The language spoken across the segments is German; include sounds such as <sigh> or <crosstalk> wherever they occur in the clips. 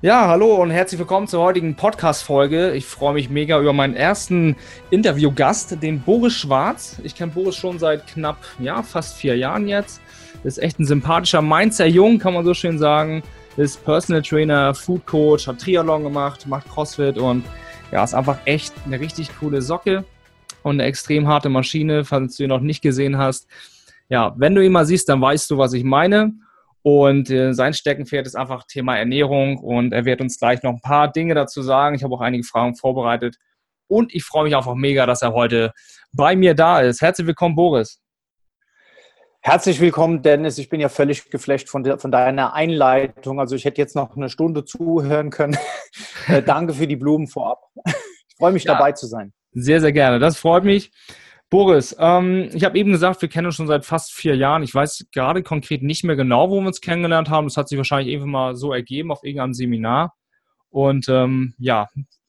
Ja, hallo und herzlich willkommen zur heutigen Podcast-Folge. Ich freue mich mega über meinen ersten Interviewgast, den Boris Schwarz. Ich kenne Boris schon seit knapp, ja, fast vier Jahren jetzt. Ist echt ein sympathischer Mainzer Jung, kann man so schön sagen. Ist Personal Trainer, Food Coach, hat Triathlon gemacht, macht Crossfit und ja, ist einfach echt eine richtig coole Socke und eine extrem harte Maschine, falls du ihn noch nicht gesehen hast. Ja, wenn du ihn mal siehst, dann weißt du, was ich meine. Und äh, sein Steckenpferd ist einfach Thema Ernährung und er wird uns gleich noch ein paar Dinge dazu sagen. Ich habe auch einige Fragen vorbereitet und ich freue mich einfach mega, dass er heute bei mir da ist. Herzlich willkommen, Boris. Herzlich willkommen, Dennis. Ich bin ja völlig geflecht von, de von deiner Einleitung. Also ich hätte jetzt noch eine Stunde zuhören können. <laughs> äh, danke für die Blumen vorab. Ich freue mich ja, dabei zu sein. Sehr, sehr gerne. Das freut mich. Boris, ähm, ich habe eben gesagt, wir kennen uns schon seit fast vier Jahren. Ich weiß gerade konkret nicht mehr genau, wo wir uns kennengelernt haben. Das hat sich wahrscheinlich irgendwann mal so ergeben auf irgendeinem Seminar. Und ähm, ja,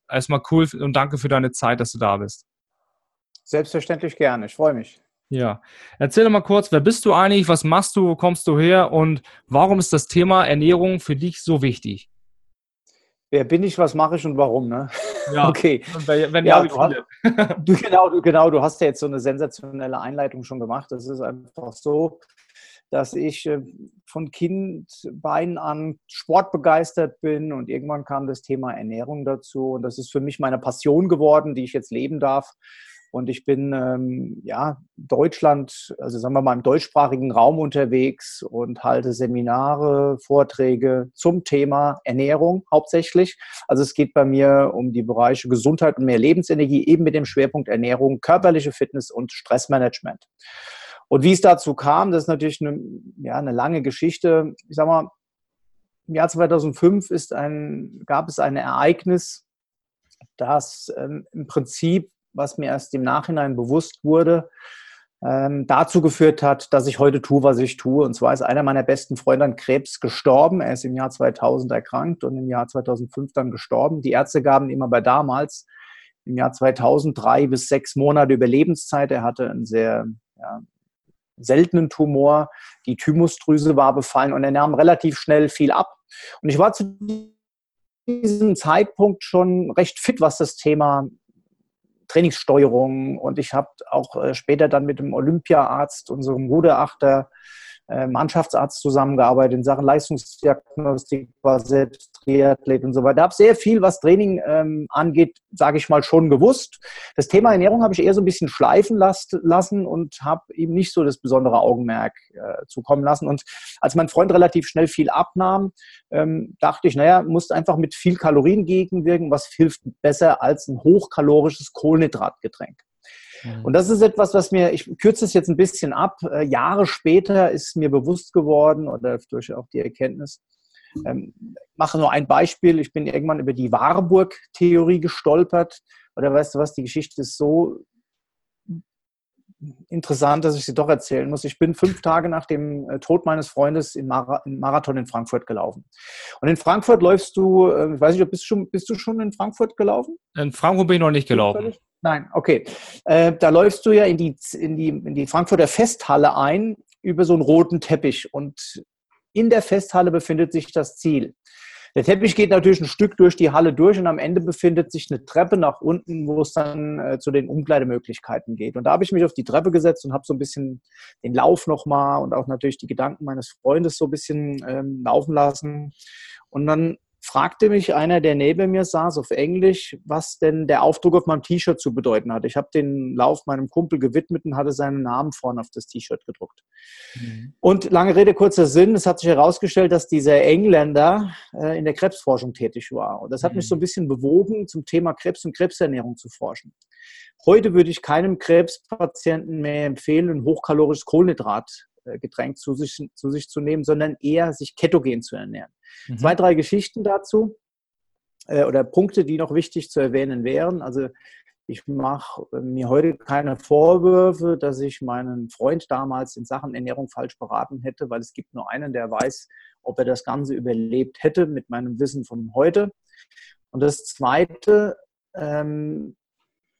erstmal cool und danke für deine Zeit, dass du da bist. Selbstverständlich gerne. Ich freue mich. Ja, erzähl doch mal kurz, wer bist du eigentlich, was machst du, wo kommst du her und warum ist das Thema Ernährung für dich so wichtig? Wer bin ich, was mache ich und warum? Ne? Ja, <laughs> okay. Wenn, wenn ja, du, du, genau, du, genau, du hast ja jetzt so eine sensationelle Einleitung schon gemacht. Das ist einfach so, dass ich äh, von Kindbeinen an sportbegeistert bin und irgendwann kam das Thema Ernährung dazu und das ist für mich meine Passion geworden, die ich jetzt leben darf. Und ich bin ähm, ja Deutschland, also sagen wir mal im deutschsprachigen Raum unterwegs und halte Seminare, Vorträge zum Thema Ernährung hauptsächlich. Also es geht bei mir um die Bereiche Gesundheit und mehr Lebensenergie, eben mit dem Schwerpunkt Ernährung, körperliche Fitness und Stressmanagement. Und wie es dazu kam, das ist natürlich eine, ja, eine lange Geschichte. Ich sag mal, im Jahr 2005 ist ein, gab es ein Ereignis, das ähm, im Prinzip was mir erst im Nachhinein bewusst wurde, ähm, dazu geführt hat, dass ich heute tue, was ich tue. Und zwar ist einer meiner besten Freunde an Krebs gestorben. Er ist im Jahr 2000 erkrankt und im Jahr 2005 dann gestorben. Die Ärzte gaben ihm aber damals im Jahr 2000 drei bis sechs Monate Überlebenszeit. Er hatte einen sehr ja, seltenen Tumor. Die Thymusdrüse war befallen und er nahm relativ schnell viel ab. Und ich war zu diesem Zeitpunkt schon recht fit, was das Thema Trainingssteuerung und ich habe auch äh, später dann mit dem Olympiaarzt, unserem Ruderachter, äh, Mannschaftsarzt zusammengearbeitet in Sachen Leistungsdiagnostik, war selbst Triathlet und so weiter. Ich habe sehr viel, was Training ähm, angeht, sage ich mal, schon gewusst. Das Thema Ernährung habe ich eher so ein bisschen schleifen last, lassen und habe ihm nicht so das besondere Augenmerk äh, zukommen lassen. Und als mein Freund relativ schnell viel abnahm, ähm, dachte ich, naja, musst einfach mit viel Kalorien gegenwirken. Was hilft besser als ein hochkalorisches Kohlenhydratgetränk? Mhm. Und das ist etwas, was mir, ich kürze es jetzt ein bisschen ab, äh, Jahre später ist mir bewusst geworden oder durch auch die Erkenntnis, ähm, mache nur ein Beispiel. Ich bin irgendwann über die Warburg-Theorie gestolpert. Oder weißt du was, die Geschichte ist so interessant, dass ich sie doch erzählen muss. Ich bin fünf Tage nach dem äh, Tod meines Freundes in, Mar Marathon in Frankfurt gelaufen. Und in Frankfurt läufst du, äh, ich weiß nicht, bist du, schon, bist du schon in Frankfurt gelaufen? In Frankfurt bin ich noch nicht gelaufen. Nein, okay. Äh, da läufst du ja in die, in, die, in die Frankfurter Festhalle ein über so einen roten Teppich und in der Festhalle befindet sich das Ziel. Der Teppich geht natürlich ein Stück durch die Halle durch und am Ende befindet sich eine Treppe nach unten, wo es dann äh, zu den Umkleidemöglichkeiten geht. Und da habe ich mich auf die Treppe gesetzt und habe so ein bisschen den Lauf nochmal und auch natürlich die Gedanken meines Freundes so ein bisschen ähm, laufen lassen. Und dann fragte mich einer, der neben mir saß, auf Englisch, was denn der Aufdruck auf meinem T-Shirt zu bedeuten hat. Ich habe den Lauf meinem Kumpel gewidmet und hatte seinen Namen vorne auf das T-Shirt gedruckt. Mhm. Und lange Rede, kurzer Sinn, es hat sich herausgestellt, dass dieser Engländer äh, in der Krebsforschung tätig war. Und das hat mhm. mich so ein bisschen bewogen, zum Thema Krebs und Krebsernährung zu forschen. Heute würde ich keinem Krebspatienten mehr empfehlen, ein hochkalorisches Kohlenhydratgetränk zu sich, zu sich zu nehmen, sondern eher sich ketogen zu ernähren. Mhm. Zwei, drei Geschichten dazu äh, oder Punkte, die noch wichtig zu erwähnen wären. Also ich mache mir heute keine Vorwürfe, dass ich meinen Freund damals in Sachen Ernährung falsch beraten hätte, weil es gibt nur einen, der weiß, ob er das Ganze überlebt hätte mit meinem Wissen von heute. Und das Zweite, ähm,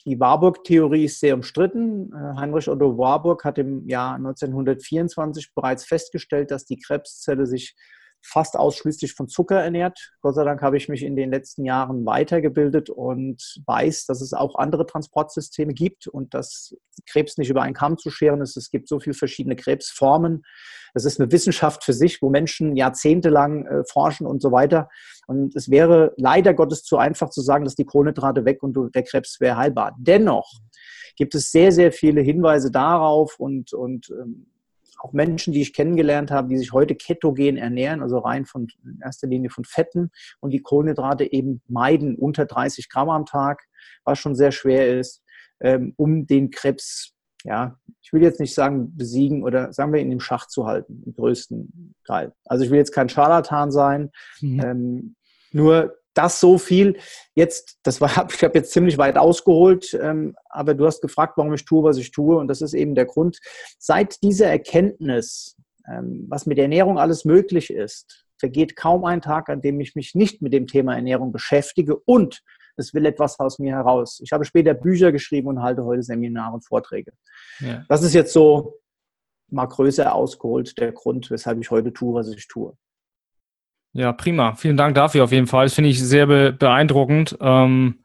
die Warburg-Theorie ist sehr umstritten. Äh, Heinrich Otto Warburg hat im Jahr 1924 bereits festgestellt, dass die Krebszelle sich fast ausschließlich von Zucker ernährt. Gott sei Dank habe ich mich in den letzten Jahren weitergebildet und weiß, dass es auch andere Transportsysteme gibt und dass Krebs nicht über einen Kamm zu scheren ist. Es gibt so viele verschiedene Krebsformen. Es ist eine Wissenschaft für sich, wo Menschen jahrzehntelang äh, forschen und so weiter. Und es wäre leider Gottes zu einfach zu sagen, dass die Kohlenhydrate weg und der Krebs wäre heilbar. Dennoch gibt es sehr, sehr viele Hinweise darauf und, und ähm, auch Menschen, die ich kennengelernt habe, die sich heute ketogen ernähren, also rein von in erster Linie von Fetten und die Kohlenhydrate eben meiden unter 30 Gramm am Tag, was schon sehr schwer ist, ähm, um den Krebs, ja, ich will jetzt nicht sagen besiegen oder sagen wir in dem Schach zu halten, im größten Teil. Also ich will jetzt kein Scharlatan sein, mhm. ähm, nur das so viel. Jetzt, das war, <laughs> ich habe jetzt ziemlich weit ausgeholt, ähm, aber du hast gefragt, warum ich tue, was ich tue. Und das ist eben der Grund. Seit dieser Erkenntnis, ähm, was mit Ernährung alles möglich ist, vergeht kaum ein Tag, an dem ich mich nicht mit dem Thema Ernährung beschäftige und es will etwas aus mir heraus. Ich habe später Bücher geschrieben und halte heute Seminare und Vorträge. Ja. Das ist jetzt so mal größer ausgeholt der Grund, weshalb ich heute tue, was ich tue. Ja, prima. Vielen Dank dafür auf jeden Fall. Das finde ich sehr be beeindruckend. Ähm,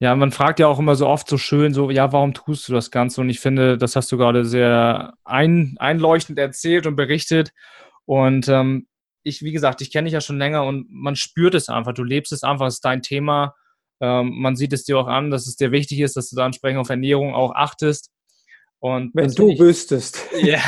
ja, man fragt ja auch immer so oft so schön, so, ja, warum tust du das Ganze? Und ich finde, das hast du gerade sehr ein, einleuchtend erzählt und berichtet. Und ähm, ich, wie gesagt, ich kenne dich ja schon länger und man spürt es einfach. Du lebst es einfach, es ist dein Thema. Ähm, man sieht es dir auch an, dass es dir wichtig ist, dass du da entsprechend auf Ernährung auch achtest. Und Wenn du ich, wüsstest. <laughs> Ja.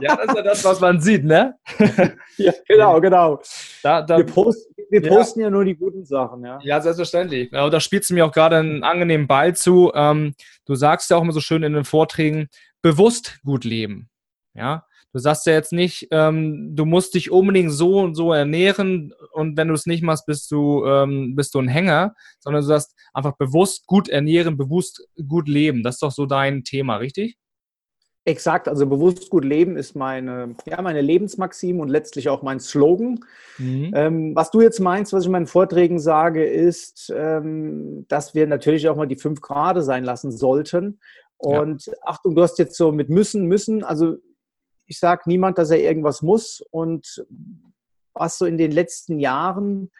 ja, das ist ja das, was man sieht, ne? <laughs> ja, genau, genau. Da, da, wir posten, wir posten ja. ja. nur die guten Sachen, ja. Ja, selbstverständlich. Ja, da spielst du mir auch gerade einen angenehmen Ball zu. Ähm, du sagst ja auch immer so schön in den Vorträgen, bewusst gut leben. Ja, Du sagst ja jetzt nicht, ähm, du musst dich unbedingt so und so ernähren und wenn du es nicht machst, bist du, ähm, bist du ein Hänger, sondern du sagst einfach bewusst gut ernähren, bewusst gut leben. Das ist doch so dein Thema, richtig? Exakt, also bewusst gut leben ist meine, ja, meine Lebensmaxime und letztlich auch mein Slogan. Mhm. Ähm, was du jetzt meinst, was ich in meinen Vorträgen sage, ist, ähm, dass wir natürlich auch mal die fünf Grade sein lassen sollten. Und ja. Achtung, du hast jetzt so mit müssen, müssen, also ich sage niemand, dass er irgendwas muss. Und was so in den letzten Jahren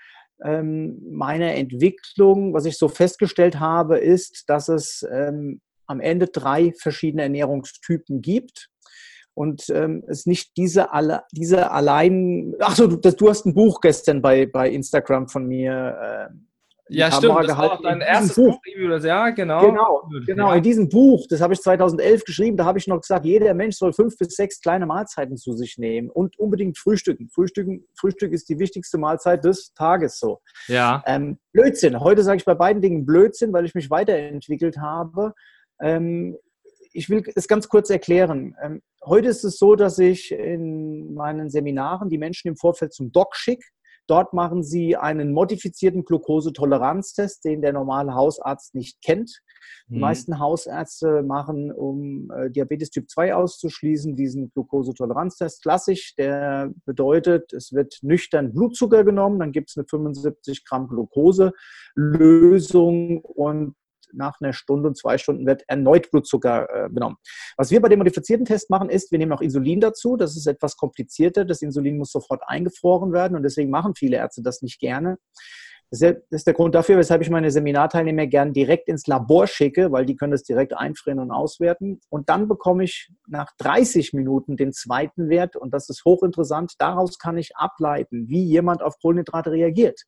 ähm, meiner Entwicklung, was ich so festgestellt habe, ist, dass es ähm, am Ende drei verschiedene Ernährungstypen gibt und ähm, es nicht diese, alle, diese allein. Achso, du, du hast ein Buch gestern bei, bei Instagram von mir äh, ja, Kamera stimmt. Das war dein erstes Buch. Buch ja, genau. Genau, genau. Ja. In diesem Buch, das habe ich 2011 geschrieben, da habe ich noch gesagt, jeder Mensch soll fünf bis sechs kleine Mahlzeiten zu sich nehmen und unbedingt frühstücken. Frühstücken Frühstück ist die wichtigste Mahlzeit des Tages so. Ja. Ähm, Blödsinn. Heute sage ich bei beiden Dingen Blödsinn, weil ich mich weiterentwickelt habe. Ähm, ich will es ganz kurz erklären. Ähm, heute ist es so, dass ich in meinen Seminaren die Menschen im Vorfeld zum Doc schicke Dort machen sie einen modifizierten Glukosetoleranztest, den der normale Hausarzt nicht kennt. Die mhm. meisten Hausärzte machen, um äh, Diabetes Typ 2 auszuschließen, diesen Glukosetoleranztest klassisch. Der bedeutet, es wird nüchtern Blutzucker genommen, dann gibt es eine 75 Gramm Glukose-Lösung und nach einer Stunde und zwei Stunden wird erneut Blutzucker äh, genommen. Was wir bei dem modifizierten Test machen, ist, wir nehmen auch Insulin dazu. Das ist etwas komplizierter. Das Insulin muss sofort eingefroren werden und deswegen machen viele Ärzte das nicht gerne. Das ist der Grund dafür, weshalb ich meine Seminarteilnehmer gern direkt ins Labor schicke, weil die können das direkt einfrieren und auswerten. Und dann bekomme ich nach 30 Minuten den zweiten Wert und das ist hochinteressant. Daraus kann ich ableiten, wie jemand auf Kohlenhydrate reagiert.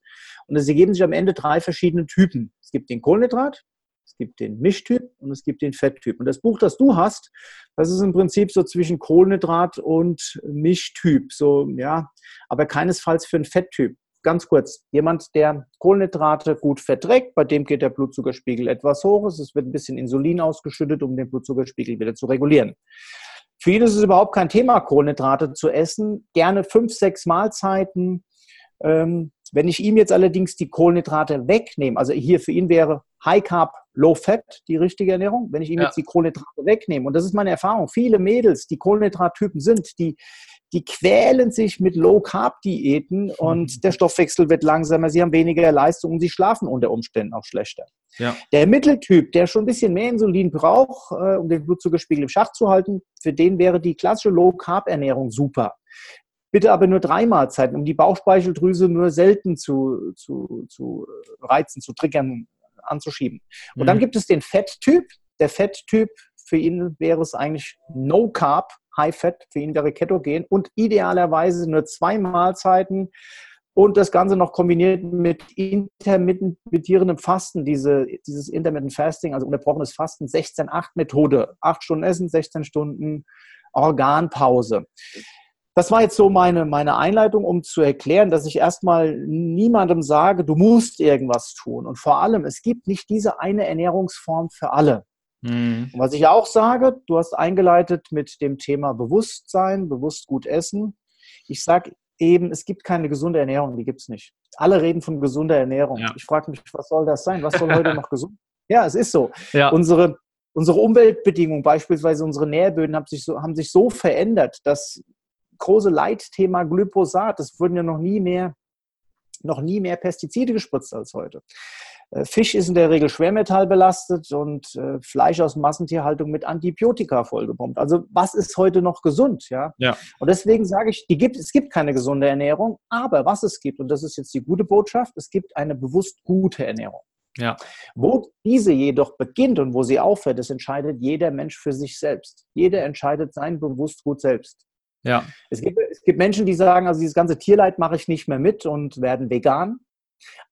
Und es ergeben sich am Ende drei verschiedene Typen. Es gibt den Kohlenhydrat, es gibt den Mischtyp und es gibt den Fetttyp. Und das Buch, das du hast, das ist im Prinzip so zwischen Kohlenhydrat und Mischtyp. So, ja, aber keinesfalls für einen Fetttyp. Ganz kurz, jemand, der Kohlenhydrate gut verträgt, bei dem geht der Blutzuckerspiegel etwas hoch. Es wird ein bisschen Insulin ausgeschüttet, um den Blutzuckerspiegel wieder zu regulieren. Für ihn ist es überhaupt kein Thema, Kohlenhydrate zu essen. Gerne fünf, sechs Mahlzeiten. Ähm, wenn ich ihm jetzt allerdings die Kohlenhydrate wegnehme, also hier für ihn wäre High Carb, Low Fat die richtige Ernährung. Wenn ich ihm ja. jetzt die Kohlenhydrate wegnehme, und das ist meine Erfahrung, viele Mädels, die Kohlenhydrattypen sind, die, die quälen sich mit Low Carb Diäten und mhm. der Stoffwechsel wird langsamer, sie haben weniger Leistung und sie schlafen unter Umständen auch schlechter. Ja. Der Mitteltyp, der schon ein bisschen mehr Insulin braucht, äh, um den Blutzuckerspiegel im Schach zu halten, für den wäre die klassische Low Carb Ernährung super. Bitte aber nur drei Mahlzeiten, um die Bauchspeicheldrüse nur selten zu, zu, zu reizen, zu triggern, anzuschieben. Und mhm. dann gibt es den Fetttyp. Der Fetttyp, für ihn wäre es eigentlich No Carb, High Fat, für ihn wäre Ketogen und idealerweise nur zwei Mahlzeiten und das Ganze noch kombiniert mit intermittierendem Fasten, diese, dieses Intermittent Fasting, also unterbrochenes Fasten, 16-8-Methode. Acht Stunden Essen, 16 Stunden Organpause. Das war jetzt so meine, meine Einleitung, um zu erklären, dass ich erstmal niemandem sage, du musst irgendwas tun. Und vor allem, es gibt nicht diese eine Ernährungsform für alle. Mhm. Und was ich auch sage, du hast eingeleitet mit dem Thema Bewusstsein, bewusst gut essen. Ich sage eben, es gibt keine gesunde Ernährung, die gibt es nicht. Alle reden von gesunder Ernährung. Ja. Ich frage mich, was soll das sein? Was soll heute noch gesund? Ja, es ist so. Ja. Unsere, unsere Umweltbedingungen, beispielsweise unsere Nährböden, haben sich, so, haben sich so verändert, dass große Leitthema Glyphosat, es wurden ja noch nie mehr, noch nie mehr Pestizide gespritzt als heute. Äh, Fisch ist in der Regel schwermetallbelastet und äh, Fleisch aus Massentierhaltung mit Antibiotika vollgepumpt. Also was ist heute noch gesund? Ja? ja. Und deswegen sage ich, gibt, es gibt keine gesunde Ernährung, aber was es gibt, und das ist jetzt die gute Botschaft, es gibt eine bewusst gute Ernährung. Ja. Wo diese jedoch beginnt und wo sie aufhört, das entscheidet jeder Mensch für sich selbst. Jeder entscheidet sein bewusst gut selbst. Ja. Es gibt, es gibt Menschen, die sagen, also dieses ganze Tierleid mache ich nicht mehr mit und werden vegan.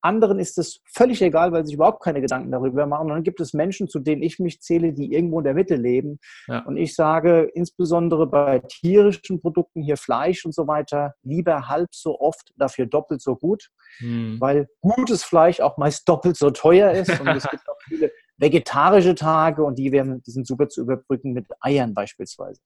Anderen ist es völlig egal, weil sie sich überhaupt keine Gedanken darüber machen. Und dann gibt es Menschen, zu denen ich mich zähle, die irgendwo in der Mitte leben. Ja. Und ich sage insbesondere bei tierischen Produkten, hier Fleisch und so weiter, lieber halb so oft, dafür doppelt so gut, hm. weil gutes Fleisch auch meist <laughs> doppelt so teuer ist. Und es gibt auch viele vegetarische Tage und die, werden, die sind super zu überbrücken mit Eiern beispielsweise.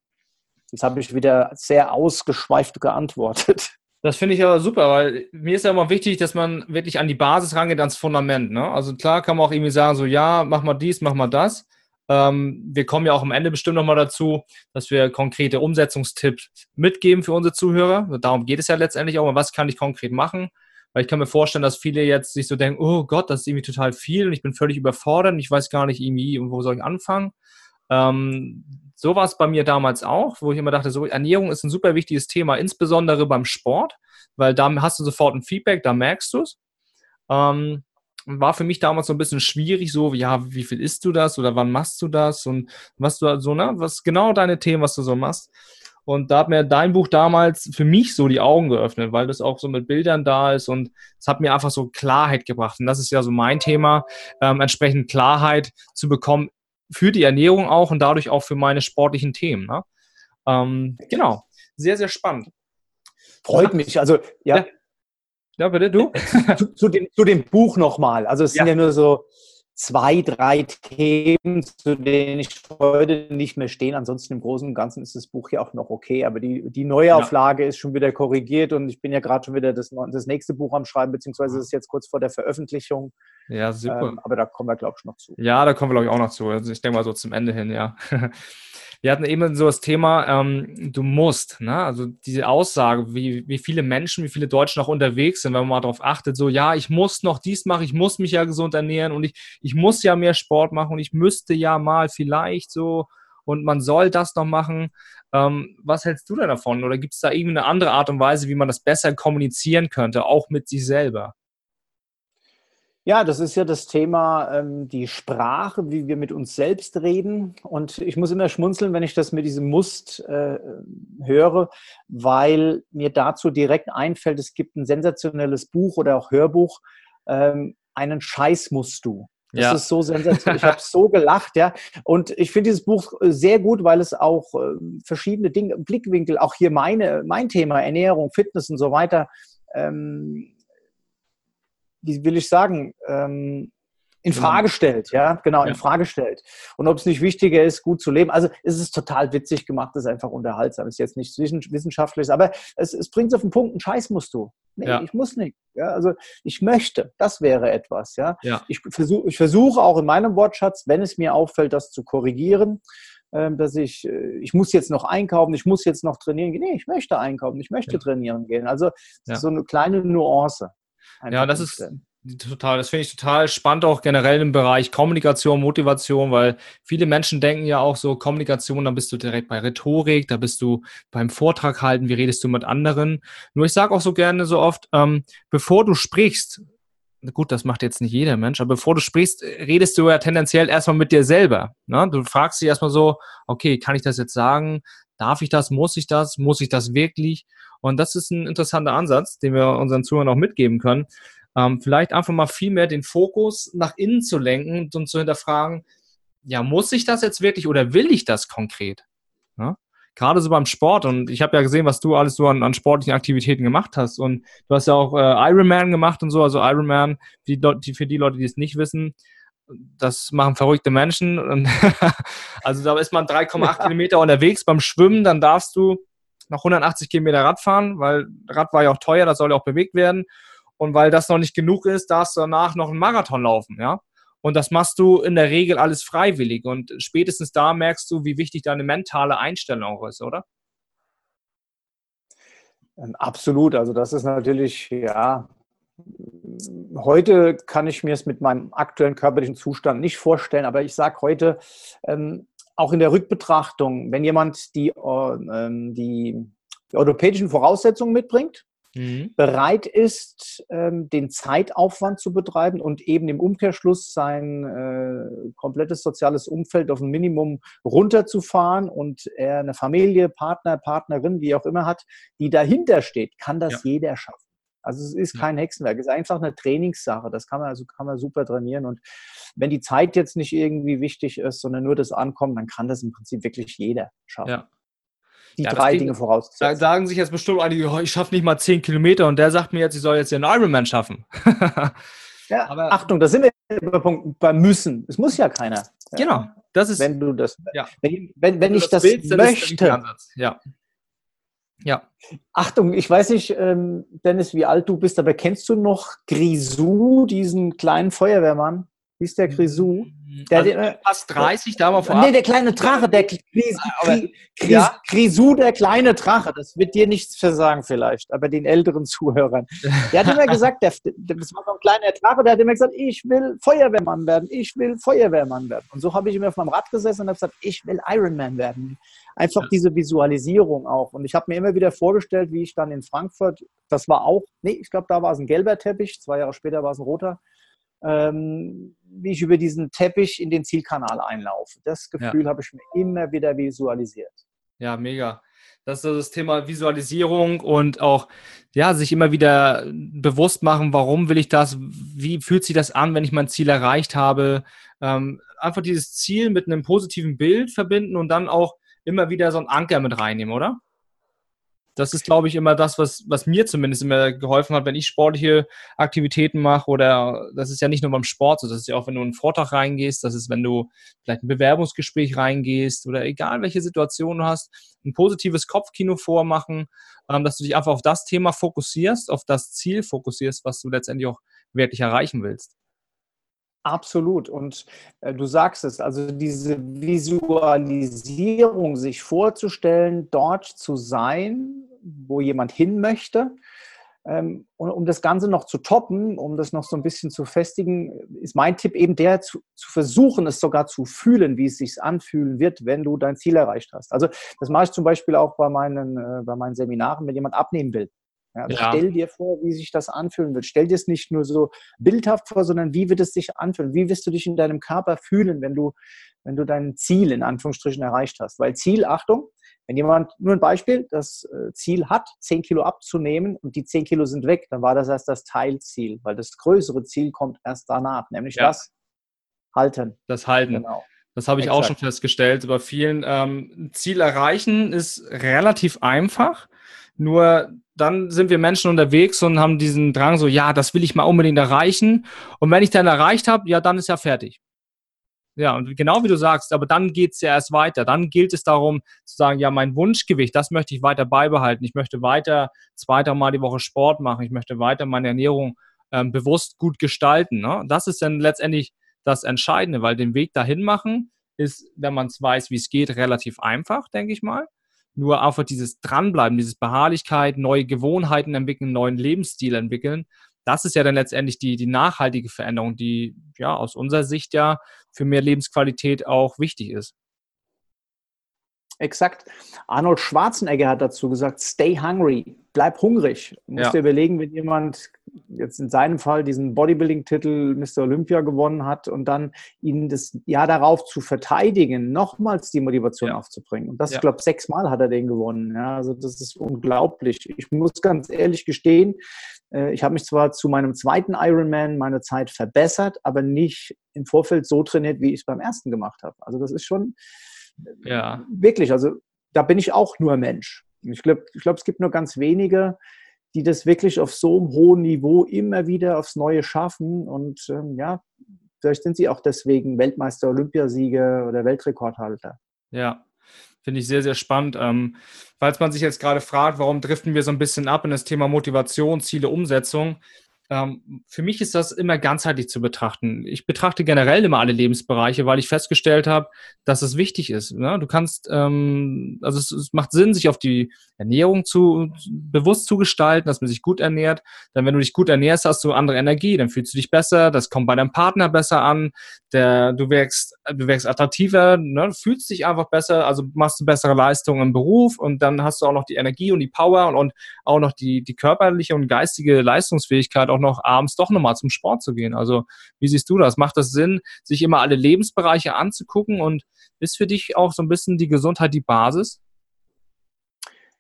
Jetzt habe ich wieder sehr ausgeschweift geantwortet. Das finde ich aber super, weil mir ist ja immer wichtig, dass man wirklich an die Basis rangeht, ans Fundament. Ne? Also klar kann man auch irgendwie sagen, so ja, mach mal dies, mach mal das. Ähm, wir kommen ja auch am Ende bestimmt nochmal dazu, dass wir konkrete Umsetzungstipps mitgeben für unsere Zuhörer. Darum geht es ja letztendlich auch. Was kann ich konkret machen? Weil ich kann mir vorstellen, dass viele jetzt sich so denken, oh Gott, das ist irgendwie total viel und ich bin völlig überfordert und ich weiß gar nicht irgendwie, wo soll ich anfangen. Ähm, so war es bei mir damals auch, wo ich immer dachte, so Ernährung ist ein super wichtiges Thema, insbesondere beim Sport, weil da hast du sofort ein Feedback, da merkst du es. Ähm, war für mich damals so ein bisschen schwierig, so, ja, wie viel isst du das oder wann machst du das und was du so, ne, was genau deine Themen, was du so machst. Und da hat mir dein Buch damals für mich so die Augen geöffnet, weil das auch so mit Bildern da ist und es hat mir einfach so Klarheit gebracht. Und das ist ja so mein Thema, ähm, entsprechend Klarheit zu bekommen für die Ernährung auch und dadurch auch für meine sportlichen Themen. Ne? Ähm, genau, sehr, sehr spannend. Freut mich. Also, ja. Ja, ja bitte, du? zu, zu, dem, zu dem Buch nochmal. Also, es ja. sind ja nur so zwei, drei Themen, zu denen ich heute nicht mehr stehen. Ansonsten im Großen und Ganzen ist das Buch ja auch noch okay. Aber die, die Neuauflage ja. ist schon wieder korrigiert und ich bin ja gerade schon wieder das, das nächste Buch am Schreiben, beziehungsweise ist jetzt kurz vor der Veröffentlichung. Ja, super. Ähm, aber da kommen wir, glaube ich, noch zu. Ja, da kommen wir, glaube ich, auch noch zu. Also ich denke mal so zum Ende hin, ja. <laughs> Wir hatten eben so das Thema, ähm, du musst, ne? also diese Aussage, wie, wie viele Menschen, wie viele Deutsche noch unterwegs sind, wenn man mal darauf achtet, so, ja, ich muss noch dies machen, ich muss mich ja gesund ernähren und ich, ich muss ja mehr Sport machen und ich müsste ja mal vielleicht so und man soll das noch machen. Ähm, was hältst du denn davon? Oder gibt es da irgendwie eine andere Art und Weise, wie man das besser kommunizieren könnte, auch mit sich selber? Ja, das ist ja das Thema, ähm, die Sprache, wie wir mit uns selbst reden. Und ich muss immer schmunzeln, wenn ich das mit diesem Must äh, höre, weil mir dazu direkt einfällt, es gibt ein sensationelles Buch oder auch Hörbuch, ähm, einen Scheiß musst du. Das ja. ist so sensationell. Ich habe <laughs> so gelacht, ja. Und ich finde dieses Buch sehr gut, weil es auch äh, verschiedene Dinge, Blickwinkel, auch hier meine, mein Thema, Ernährung, Fitness und so weiter, ähm, wie will ich sagen, ähm, in genau. Frage stellt, ja, genau, in Frage stellt. Und ob es nicht wichtiger ist, gut zu leben. Also es ist total witzig gemacht, es ist einfach unterhaltsam. Es ist jetzt nichts Wissenschaftliches, aber es, es bringt es auf den Punkt, einen Scheiß musst du. Nee, ja. ich muss nicht. Ja, also ich möchte, das wäre etwas, ja. ja. Ich versuche ich versuche auch in meinem Wortschatz, wenn es mir auffällt, das zu korrigieren, ähm, dass ich, äh, ich muss jetzt noch einkaufen, ich muss jetzt noch trainieren gehen. Nee, ich möchte einkaufen, ich möchte ja. trainieren gehen. Also so eine kleine Nuance. Ja, das ist, Total, das finde ich total spannend, auch generell im Bereich Kommunikation, Motivation, weil viele Menschen denken ja auch so, Kommunikation, da bist du direkt bei Rhetorik, da bist du beim Vortrag halten, wie redest du mit anderen. Nur ich sage auch so gerne so oft, ähm, bevor du sprichst, gut, das macht jetzt nicht jeder Mensch, aber bevor du sprichst, redest du ja tendenziell erstmal mit dir selber. Ne? Du fragst dich erstmal so, okay, kann ich das jetzt sagen? Darf ich das? Muss ich das? Muss ich das wirklich? Und das ist ein interessanter Ansatz, den wir unseren Zuhörern auch mitgeben können. Ähm, vielleicht einfach mal viel mehr den Fokus nach innen zu lenken und zu hinterfragen, ja, muss ich das jetzt wirklich oder will ich das konkret? Ja? Gerade so beim Sport und ich habe ja gesehen, was du alles so an, an, sportlichen Aktivitäten gemacht hast und du hast ja auch äh, Ironman gemacht und so, also Ironman, die, die, für die Leute, die es nicht wissen, das machen verrückte Menschen. <laughs> also da ist man 3,8 Kilometer unterwegs beim Schwimmen, dann darfst du noch 180 Kilometer Rad fahren, weil Rad war ja auch teuer, das soll ja auch bewegt werden. Und weil das noch nicht genug ist, darfst du danach noch einen Marathon laufen, ja. Und das machst du in der Regel alles freiwillig. Und spätestens da merkst du, wie wichtig deine mentale Einstellung ist, oder? Ähm, absolut. Also das ist natürlich, ja, heute kann ich mir es mit meinem aktuellen körperlichen Zustand nicht vorstellen, aber ich sage heute, ähm, auch in der Rückbetrachtung, wenn jemand die, äh, die, die orthopädischen Voraussetzungen mitbringt, mhm. bereit ist, ähm, den Zeitaufwand zu betreiben und eben im Umkehrschluss sein äh, komplettes soziales Umfeld auf ein Minimum runterzufahren und er eine Familie, Partner, Partnerin, wie auch immer hat, die dahinter steht, kann das ja. jeder schaffen. Also es ist kein Hexenwerk, es ist einfach eine Trainingssache. Das kann man also kann man super trainieren. Und wenn die Zeit jetzt nicht irgendwie wichtig ist, sondern nur das Ankommen, dann kann das im Prinzip wirklich jeder schaffen. Ja die ja, drei Dinge vorauszusetzen. Da sagen sich jetzt bestimmt einige, oh, ich schaffe nicht mal zehn Kilometer und der sagt mir jetzt, ich soll jetzt den Ironman schaffen. <laughs> ja, Aber, Achtung, da sind wir bei Punkt, beim Müssen. Es muss ja keiner. Genau, das ist. Wenn du das, ja. wenn, wenn, wenn ich das, willst, möchte. ja. Ja. Achtung, ich weiß nicht, ähm, Dennis, wie alt du bist, aber kennst du noch Grisou, diesen kleinen Feuerwehrmann? Wie ist der Grisou? Der, also, der, fast 30, da mal vorab. Nee, der kleine Drache, der Gris, aber, Gris, ja? Grisou, der kleine Drache. Das wird dir nichts versagen vielleicht, aber den älteren Zuhörern. Der hat immer gesagt, der, das war so ein kleiner Drache, der hat immer gesagt, ich will Feuerwehrmann werden, ich will Feuerwehrmann werden. Und so habe ich immer auf meinem Rad gesessen und habe gesagt, ich will Ironman werden. Einfach ja. diese Visualisierung auch. Und ich habe mir immer wieder vorgestellt, wie ich dann in Frankfurt, das war auch, nee, ich glaube, da war es ein gelber Teppich, zwei Jahre später war es ein roter ähm, wie ich über diesen Teppich in den Zielkanal einlaufe. Das Gefühl ja. habe ich mir immer wieder visualisiert. Ja, mega. Das ist das Thema Visualisierung und auch, ja, sich immer wieder bewusst machen, warum will ich das, wie fühlt sich das an, wenn ich mein Ziel erreicht habe. Ähm, einfach dieses Ziel mit einem positiven Bild verbinden und dann auch immer wieder so einen Anker mit reinnehmen, oder? Das ist, glaube ich, immer das, was, was mir zumindest immer geholfen hat, wenn ich sportliche Aktivitäten mache. Oder das ist ja nicht nur beim Sport so, das ist ja auch, wenn du in einen Vortrag reingehst, das ist, wenn du vielleicht ein Bewerbungsgespräch reingehst oder egal welche Situation du hast, ein positives Kopfkino vormachen, ähm, dass du dich einfach auf das Thema fokussierst, auf das Ziel fokussierst, was du letztendlich auch wirklich erreichen willst. Absolut. Und äh, du sagst es, also diese Visualisierung, sich vorzustellen, dort zu sein, wo jemand hin möchte. Ähm, und um das Ganze noch zu toppen, um das noch so ein bisschen zu festigen, ist mein Tipp eben der, zu, zu versuchen, es sogar zu fühlen, wie es sich anfühlen wird, wenn du dein Ziel erreicht hast. Also das mache ich zum Beispiel auch bei meinen, äh, bei meinen Seminaren, wenn jemand abnehmen will. Ja, also ja. Stell dir vor, wie sich das anfühlen wird. Stell dir es nicht nur so bildhaft vor, sondern wie wird es sich anfühlen? Wie wirst du dich in deinem Körper fühlen, wenn du, wenn du dein Ziel in Anführungsstrichen erreicht hast? Weil Ziel, Achtung, wenn jemand, nur ein Beispiel, das äh, Ziel hat, 10 Kilo abzunehmen und die 10 Kilo sind weg, dann war das erst das Teilziel, weil das größere Ziel kommt erst danach, nämlich ja. das Halten. Das Halten. Genau. Das habe ich Exakt. auch schon festgestellt. Bei vielen ähm, Ziel erreichen ist relativ einfach. Nur dann sind wir Menschen unterwegs und haben diesen Drang so, ja, das will ich mal unbedingt erreichen. Und wenn ich dann erreicht habe, ja, dann ist ja fertig. Ja, und genau wie du sagst, aber dann geht es ja erst weiter. Dann gilt es darum zu sagen, ja, mein Wunschgewicht, das möchte ich weiter beibehalten. Ich möchte weiter zwei, drei Mal die Woche Sport machen. Ich möchte weiter meine Ernährung ähm, bewusst gut gestalten. Ne? Das ist dann letztendlich das Entscheidende, weil den Weg dahin machen ist, wenn man es weiß, wie es geht, relativ einfach, denke ich mal. Nur einfach dieses Dranbleiben, dieses Beharrlichkeit, neue Gewohnheiten entwickeln, neuen Lebensstil entwickeln, das ist ja dann letztendlich die, die nachhaltige Veränderung, die ja aus unserer Sicht ja für mehr Lebensqualität auch wichtig ist. Exakt. Arnold Schwarzenegger hat dazu gesagt, stay hungry, bleib hungrig. Du musst ja. dir überlegen, wenn jemand jetzt in seinem Fall diesen Bodybuilding-Titel Mr. Olympia gewonnen hat und dann ihn das Jahr darauf zu verteidigen, nochmals die Motivation ja. aufzubringen. Und das, ja. ich glaube, sechsmal hat er den gewonnen. Ja, also das ist unglaublich. Ich muss ganz ehrlich gestehen, äh, ich habe mich zwar zu meinem zweiten Ironman meine Zeit verbessert, aber nicht im Vorfeld so trainiert, wie ich es beim ersten gemacht habe. Also das ist schon ja. Wirklich, also da bin ich auch nur Mensch. Ich glaube, ich glaub, es gibt nur ganz wenige, die das wirklich auf so einem hohen Niveau immer wieder aufs Neue schaffen. Und ähm, ja, vielleicht sind sie auch deswegen Weltmeister, Olympiasieger oder Weltrekordhalter. Ja, finde ich sehr, sehr spannend. Ähm, falls man sich jetzt gerade fragt, warum driften wir so ein bisschen ab in das Thema Motivation, Ziele, Umsetzung, ähm, für mich ist das immer ganzheitlich zu betrachten. Ich betrachte generell immer alle Lebensbereiche, weil ich festgestellt habe, dass es wichtig ist. Ne? Du kannst, ähm, also es, es, macht Sinn, sich auf die Ernährung zu bewusst zu gestalten, dass man sich gut ernährt. Dann, wenn du dich gut ernährst, hast du andere Energie, dann fühlst du dich besser, das kommt bei deinem Partner besser an, der, du wirkst, du wirkst attraktiver, ne? fühlst dich einfach besser, also machst du bessere Leistungen im Beruf und dann hast du auch noch die Energie und die Power und, und auch noch die, die körperliche und geistige Leistungsfähigkeit auch noch abends doch nochmal zum Sport zu gehen. Also wie siehst du das? Macht das Sinn, sich immer alle Lebensbereiche anzugucken und ist für dich auch so ein bisschen die Gesundheit die Basis?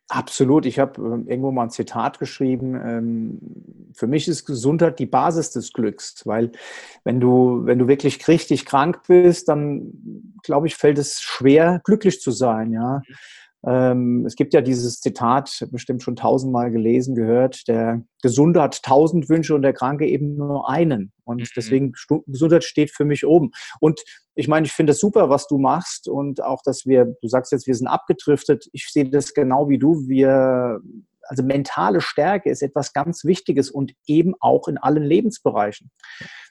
Absolut. Ich habe ähm, irgendwo mal ein Zitat geschrieben. Ähm, für mich ist Gesundheit die Basis des Glücks, weil wenn du, wenn du wirklich richtig krank bist, dann glaube ich, fällt es schwer, glücklich zu sein. Ja. Ähm, es gibt ja dieses Zitat, bestimmt schon tausendmal gelesen, gehört, der Gesunde hat tausend Wünsche und der Kranke eben nur einen. Und mhm. deswegen, Gesundheit steht für mich oben. Und ich meine, ich finde es super, was du machst und auch, dass wir, du sagst jetzt, wir sind abgedriftet. Ich sehe das genau wie du. Wir also mentale Stärke ist etwas ganz Wichtiges und eben auch in allen Lebensbereichen.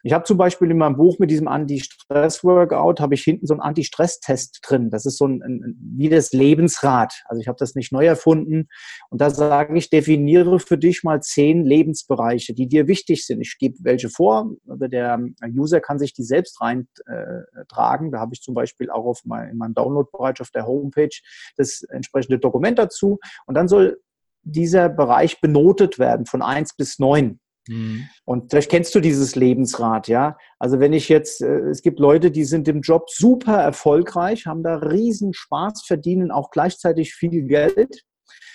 Ich habe zum Beispiel in meinem Buch mit diesem Anti-Stress-Workout, habe ich hinten so einen Anti-Stress-Test drin. Das ist so ein, ein wie das Lebensrad. Also ich habe das nicht neu erfunden. Und da sage ich, definiere für dich mal zehn Lebensbereiche, die dir wichtig sind. Ich gebe welche vor. Der User kann sich die selbst reintragen. Da habe ich zum Beispiel auch auf mein, in meinem Download-Bereich auf der Homepage das entsprechende Dokument dazu. Und dann soll dieser Bereich benotet werden von eins bis neun. Mhm. Und vielleicht kennst du dieses Lebensrad, ja. Also wenn ich jetzt, äh, es gibt Leute, die sind im Job super erfolgreich, haben da riesen Spaß, verdienen auch gleichzeitig viel Geld.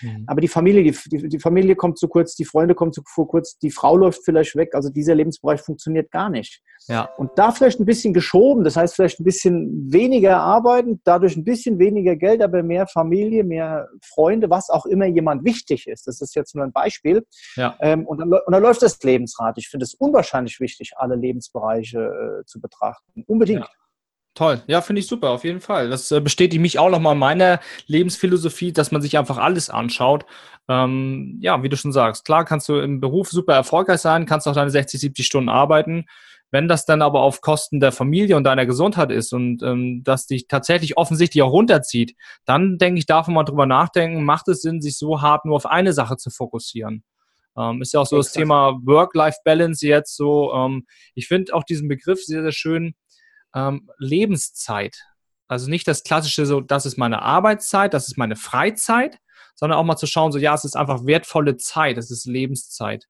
Mhm. Aber die Familie, die, die, Familie kommt zu kurz, die Freunde kommen zu kurz, die Frau läuft vielleicht weg. Also dieser Lebensbereich funktioniert gar nicht. Ja. Und da vielleicht ein bisschen geschoben, das heißt vielleicht ein bisschen weniger arbeiten, dadurch ein bisschen weniger Geld, aber mehr Familie, mehr Freunde, was auch immer jemand wichtig ist. Das ist jetzt nur ein Beispiel. Ja. Ähm, und, dann, und dann läuft das Lebensrad. Ich finde es unwahrscheinlich wichtig, alle Lebensbereiche äh, zu betrachten. Unbedingt. Ja. Toll, ja, finde ich super, auf jeden Fall. Das äh, bestätigt mich auch nochmal in meiner Lebensphilosophie, dass man sich einfach alles anschaut. Ähm, ja, wie du schon sagst, klar kannst du im Beruf super erfolgreich sein, kannst auch deine 60, 70 Stunden arbeiten. Wenn das dann aber auf Kosten der Familie und deiner Gesundheit ist und ähm, das dich tatsächlich offensichtlich auch runterzieht, dann denke ich, darf man mal drüber nachdenken, macht es Sinn, sich so hart nur auf eine Sache zu fokussieren? Ähm, ist ja auch so Exakt. das Thema Work-Life-Balance jetzt so. Ähm, ich finde auch diesen Begriff sehr, sehr schön ähm, Lebenszeit. Also nicht das klassische, so, das ist meine Arbeitszeit, das ist meine Freizeit, sondern auch mal zu schauen, so, ja, es ist einfach wertvolle Zeit, es ist Lebenszeit.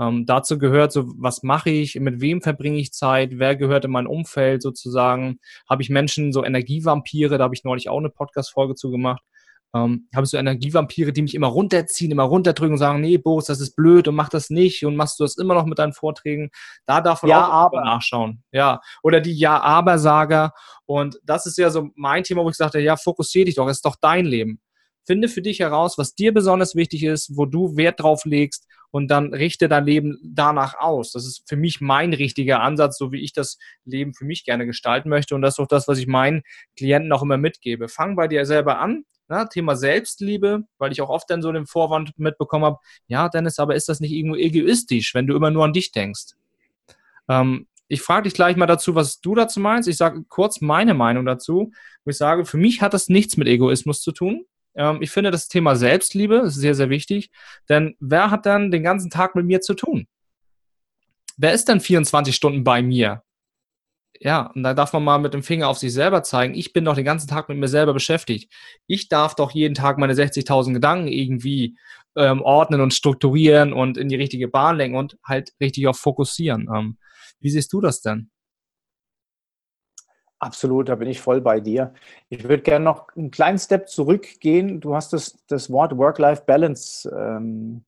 Ähm, dazu gehört so, was mache ich, mit wem verbringe ich Zeit, wer gehört in mein Umfeld sozusagen, habe ich Menschen, so Energievampire, da habe ich neulich auch eine Podcast-Folge zu gemacht, ähm, habe so Energievampire, die mich immer runterziehen, immer runterdrücken und sagen, nee, Boris, das ist blöd und mach das nicht und machst du das immer noch mit deinen Vorträgen. Da darf man ja, auch aber. nachschauen. Ja. Oder die Ja-Aber-Sager. Und das ist ja so mein Thema, wo ich sagte, ja, fokussier dich doch, es ist doch dein Leben. Finde für dich heraus, was dir besonders wichtig ist, wo du Wert drauf legst und dann richte dein Leben danach aus. Das ist für mich mein richtiger Ansatz, so wie ich das Leben für mich gerne gestalten möchte. Und das ist auch das, was ich meinen Klienten auch immer mitgebe. Fang bei dir selber an, na, Thema Selbstliebe, weil ich auch oft dann so den Vorwand mitbekommen habe, ja, Dennis, aber ist das nicht irgendwo egoistisch, wenn du immer nur an dich denkst? Ähm, ich frage dich gleich mal dazu, was du dazu meinst. Ich sage kurz meine Meinung dazu, wo ich sage, für mich hat das nichts mit Egoismus zu tun. Ähm, ich finde das Thema Selbstliebe ist sehr, sehr wichtig, denn wer hat dann den ganzen Tag mit mir zu tun? wer ist denn 24 Stunden bei mir? Ja, und da darf man mal mit dem Finger auf sich selber zeigen. Ich bin doch den ganzen Tag mit mir selber beschäftigt. Ich darf doch jeden Tag meine 60.000 Gedanken irgendwie ähm, ordnen und strukturieren und in die richtige Bahn lenken und halt richtig auch fokussieren. Ähm, wie siehst du das denn? Absolut, da bin ich voll bei dir. Ich würde gerne noch einen kleinen Step zurückgehen. Du hast das, das Wort Work-Life-Balance ähm,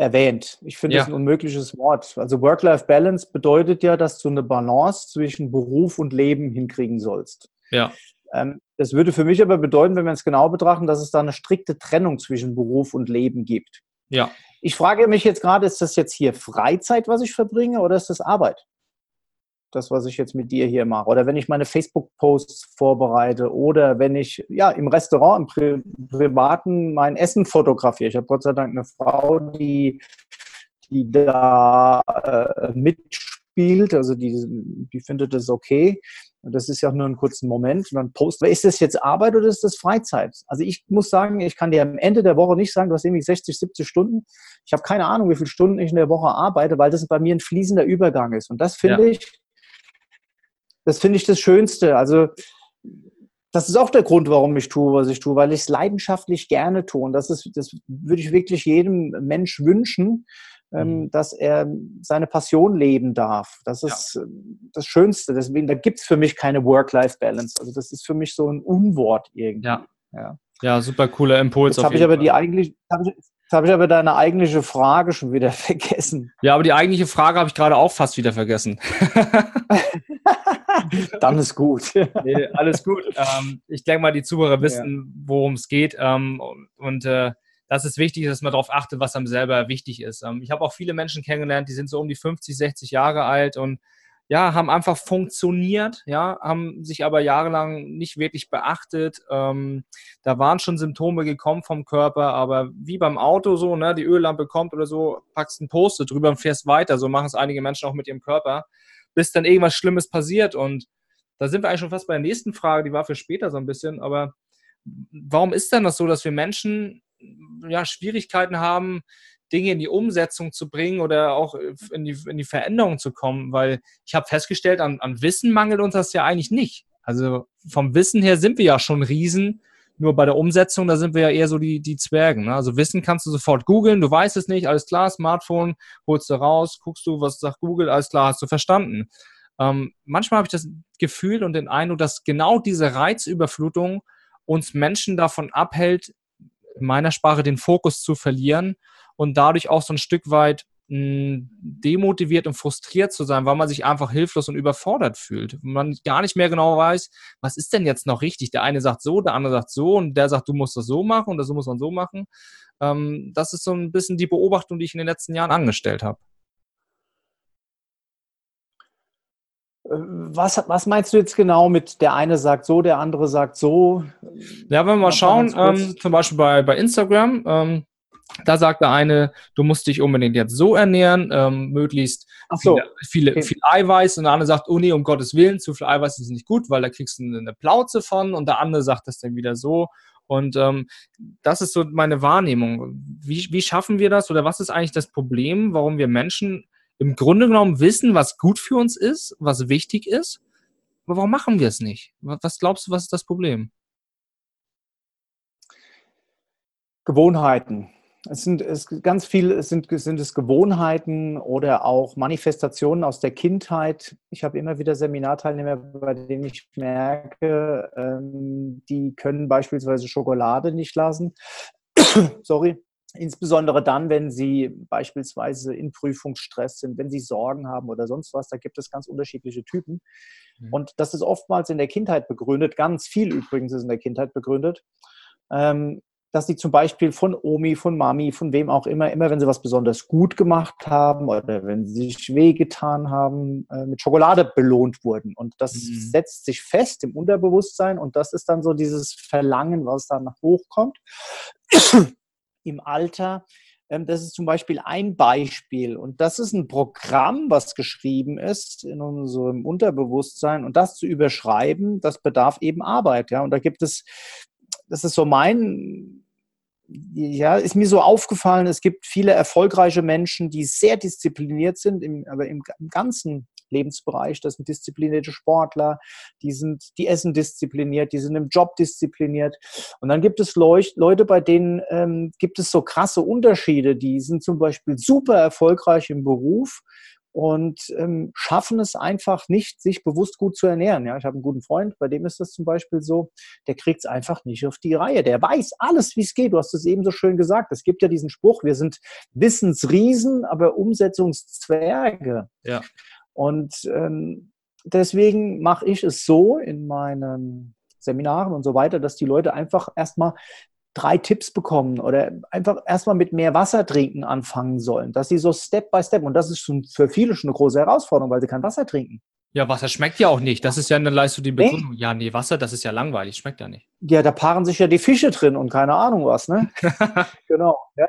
erwähnt. Ich finde ja. das ein unmögliches Wort. Also Work-Life-Balance bedeutet ja, dass du eine Balance zwischen Beruf und Leben hinkriegen sollst. Ja. Ähm, das würde für mich aber bedeuten, wenn wir es genau betrachten, dass es da eine strikte Trennung zwischen Beruf und Leben gibt. Ja. Ich frage mich jetzt gerade, ist das jetzt hier Freizeit, was ich verbringe, oder ist das Arbeit? Das, was ich jetzt mit dir hier mache. Oder wenn ich meine Facebook-Posts vorbereite oder wenn ich ja im Restaurant, im Pri Privaten mein Essen fotografiere. Ich habe Gott sei Dank eine Frau, die, die da äh, mitspielt, also die, die findet das okay. Und das ist ja nur ein kurzen Moment. Und dann post, ist das jetzt Arbeit oder ist das Freizeit? Also ich muss sagen, ich kann dir am Ende der Woche nicht sagen, du hast irgendwie 60, 70 Stunden. Ich habe keine Ahnung, wie viele Stunden ich in der Woche arbeite, weil das bei mir ein fließender Übergang ist. Und das finde ja. ich, das finde ich das Schönste. Also das ist auch der Grund, warum ich tue, was ich tue, weil ich es leidenschaftlich gerne tue. Und das ist, das würde ich wirklich jedem Mensch wünschen, ähm, mhm. dass er seine Passion leben darf. Das ist ja. das Schönste. Deswegen, da gibt es für mich keine Work-Life-Balance. Also das ist für mich so ein Unwort irgendwie. Ja, ja. ja super cooler Impuls. Jetzt habe ich aber die eigentlich, Jetzt habe ich aber deine eigentliche Frage schon wieder <laughs> vergessen. Ja, aber die eigentliche Frage habe ich gerade auch fast wieder vergessen. <laughs> Dann ist gut. <laughs> nee, alles gut. Ähm, ich denke mal, die Zuhörer wissen, ja. worum es geht. Ähm, und äh, das ist wichtig, dass man darauf achtet, was einem selber wichtig ist. Ähm, ich habe auch viele Menschen kennengelernt, die sind so um die 50, 60 Jahre alt und ja, haben einfach funktioniert, ja, haben sich aber jahrelang nicht wirklich beachtet. Ähm, da waren schon Symptome gekommen vom Körper, aber wie beim Auto so, ne, die Öllampe kommt oder so, packst ein Post drüber und fährst weiter. So machen es einige Menschen auch mit ihrem Körper, bis dann irgendwas Schlimmes passiert. Und da sind wir eigentlich schon fast bei der nächsten Frage, die war für später so ein bisschen, aber warum ist denn das so, dass wir Menschen ja, Schwierigkeiten haben, Dinge in die Umsetzung zu bringen oder auch in die, in die Veränderung zu kommen, weil ich habe festgestellt, an, an Wissen mangelt uns das ja eigentlich nicht. Also vom Wissen her sind wir ja schon Riesen, nur bei der Umsetzung, da sind wir ja eher so die, die Zwergen. Ne? Also Wissen kannst du sofort googeln, du weißt es nicht, alles klar, Smartphone, holst du raus, guckst du, was sagt Google, alles klar, hast du verstanden. Ähm, manchmal habe ich das Gefühl und den Eindruck, dass genau diese Reizüberflutung uns Menschen davon abhält, in meiner Sprache den Fokus zu verlieren und dadurch auch so ein Stück weit hm, demotiviert und frustriert zu sein, weil man sich einfach hilflos und überfordert fühlt. Man gar nicht mehr genau weiß, was ist denn jetzt noch richtig? Der eine sagt so, der andere sagt so und der sagt, du musst das so machen und das muss man so machen. Ähm, das ist so ein bisschen die Beobachtung, die ich in den letzten Jahren angestellt habe. Was, was meinst du jetzt genau mit der eine sagt so, der andere sagt so? Ja, wenn wir mal schauen, ähm, zum Beispiel bei, bei Instagram, ähm, da sagt der eine, du musst dich unbedingt jetzt so ernähren, ähm, möglichst so. viele, viele, okay. viel Eiweiß. Und der andere sagt, oh nee, um Gottes Willen, zu viel Eiweiß ist nicht gut, weil da kriegst du eine Plauze von. Und der andere sagt das dann wieder so. Und ähm, das ist so meine Wahrnehmung. Wie, wie schaffen wir das oder was ist eigentlich das Problem, warum wir Menschen im Grunde genommen wissen, was gut für uns ist, was wichtig ist? Aber warum machen wir es nicht? Was glaubst du, was ist das Problem? Gewohnheiten. Es sind es ganz viel, es sind, sind es Gewohnheiten oder auch Manifestationen aus der Kindheit. Ich habe immer wieder Seminarteilnehmer, bei denen ich merke, ähm, die können beispielsweise Schokolade nicht lassen. <coughs> Sorry. Insbesondere dann, wenn sie beispielsweise in Prüfungsstress sind, wenn sie Sorgen haben oder sonst was. Da gibt es ganz unterschiedliche Typen. Mhm. Und das ist oftmals in der Kindheit begründet. Ganz viel übrigens ist in der Kindheit begründet. Ähm, dass sie zum Beispiel von Omi, von Mami, von wem auch immer, immer wenn sie was besonders gut gemacht haben oder wenn sie sich wehgetan haben, äh, mit Schokolade belohnt wurden. Und das mhm. setzt sich fest im Unterbewusstsein und das ist dann so dieses Verlangen, was dann hochkommt <clears throat> im Alter. Ähm, das ist zum Beispiel ein Beispiel. Und das ist ein Programm, was geschrieben ist in unserem Unterbewusstsein. Und das zu überschreiben, das bedarf eben Arbeit. Ja? Und da gibt es das ist so mein, ja, ist mir so aufgefallen, es gibt viele erfolgreiche Menschen, die sehr diszipliniert sind, im, aber im, im ganzen Lebensbereich. Das sind disziplinierte Sportler, die sind, die essen diszipliniert, die sind im Job diszipliniert. Und dann gibt es Leute, bei denen ähm, gibt es so krasse Unterschiede. Die sind zum Beispiel super erfolgreich im Beruf und ähm, schaffen es einfach nicht, sich bewusst gut zu ernähren. Ja, ich habe einen guten Freund, bei dem ist das zum Beispiel so, der kriegt es einfach nicht auf die Reihe. Der weiß alles, wie es geht. Du hast es eben so schön gesagt. Es gibt ja diesen Spruch, wir sind Wissensriesen, aber Umsetzungszwerge. Ja. Und ähm, deswegen mache ich es so in meinen Seminaren und so weiter, dass die Leute einfach erstmal drei Tipps bekommen oder einfach erstmal mit mehr Wasser trinken anfangen sollen, dass sie so Step by Step, und das ist schon für viele schon eine große Herausforderung, weil sie kein Wasser trinken. Ja, Wasser schmeckt ja auch nicht. Das ist ja eine Leistung, die Begründung. Nee. Ja, nee, Wasser, das ist ja langweilig, schmeckt ja nicht. Ja, da paaren sich ja die Fische drin und keine Ahnung was, ne? <laughs> genau. Ja,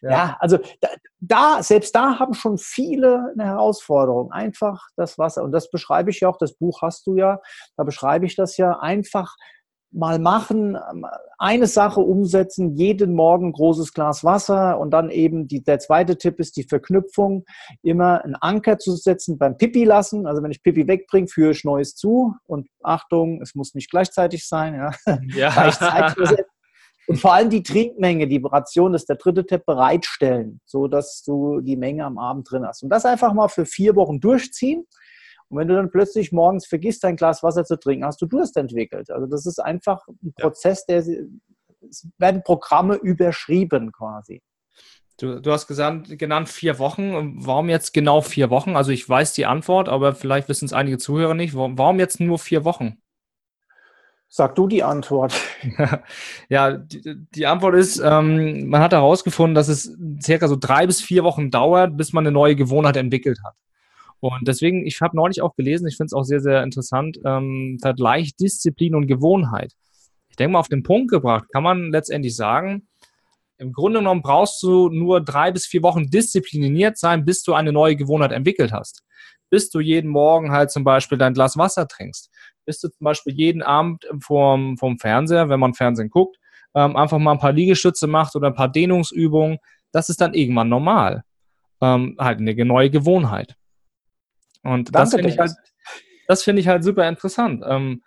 ja. ja also da, da, selbst da haben schon viele eine Herausforderung. Einfach das Wasser. Und das beschreibe ich ja auch, das Buch hast du ja, da beschreibe ich das ja einfach mal machen, ähm, eine Sache umsetzen, jeden Morgen ein großes Glas Wasser und dann eben die, der zweite Tipp ist die Verknüpfung, immer einen Anker zu setzen beim Pipi lassen. Also wenn ich Pipi wegbringe, führe ich Neues zu und Achtung, es muss nicht gleichzeitig sein. Ja. ja. <laughs> und vor allem die Trinkmenge, die Ration ist der dritte Tipp, bereitstellen, so dass du die Menge am Abend drin hast. Und das einfach mal für vier Wochen durchziehen. Und wenn du dann plötzlich morgens vergisst, ein Glas Wasser zu trinken, hast du Durst entwickelt. Also das ist einfach ein Prozess, der es werden Programme überschrieben quasi. Du, du hast gesagt, genannt vier Wochen. Warum jetzt genau vier Wochen? Also ich weiß die Antwort, aber vielleicht wissen es einige Zuhörer nicht. Warum jetzt nur vier Wochen? Sag du die Antwort. <laughs> ja, die, die Antwort ist, ähm, man hat herausgefunden, dass es circa so drei bis vier Wochen dauert, bis man eine neue Gewohnheit entwickelt hat. Und deswegen, ich habe neulich auch gelesen, ich finde es auch sehr, sehr interessant, ähm, Vergleich Disziplin und Gewohnheit. Ich denke mal, auf den Punkt gebracht kann man letztendlich sagen, im Grunde genommen brauchst du nur drei bis vier Wochen diszipliniert sein, bis du eine neue Gewohnheit entwickelt hast. Bis du jeden Morgen halt zum Beispiel dein Glas Wasser trinkst. Bis du zum Beispiel jeden Abend vorm, vorm Fernseher, wenn man Fernsehen guckt, ähm, einfach mal ein paar Liegestütze macht oder ein paar Dehnungsübungen. Das ist dann irgendwann normal. Ähm, halt eine neue Gewohnheit. Und Danke, das finde ich halt, das finde ich halt super interessant. Ähm,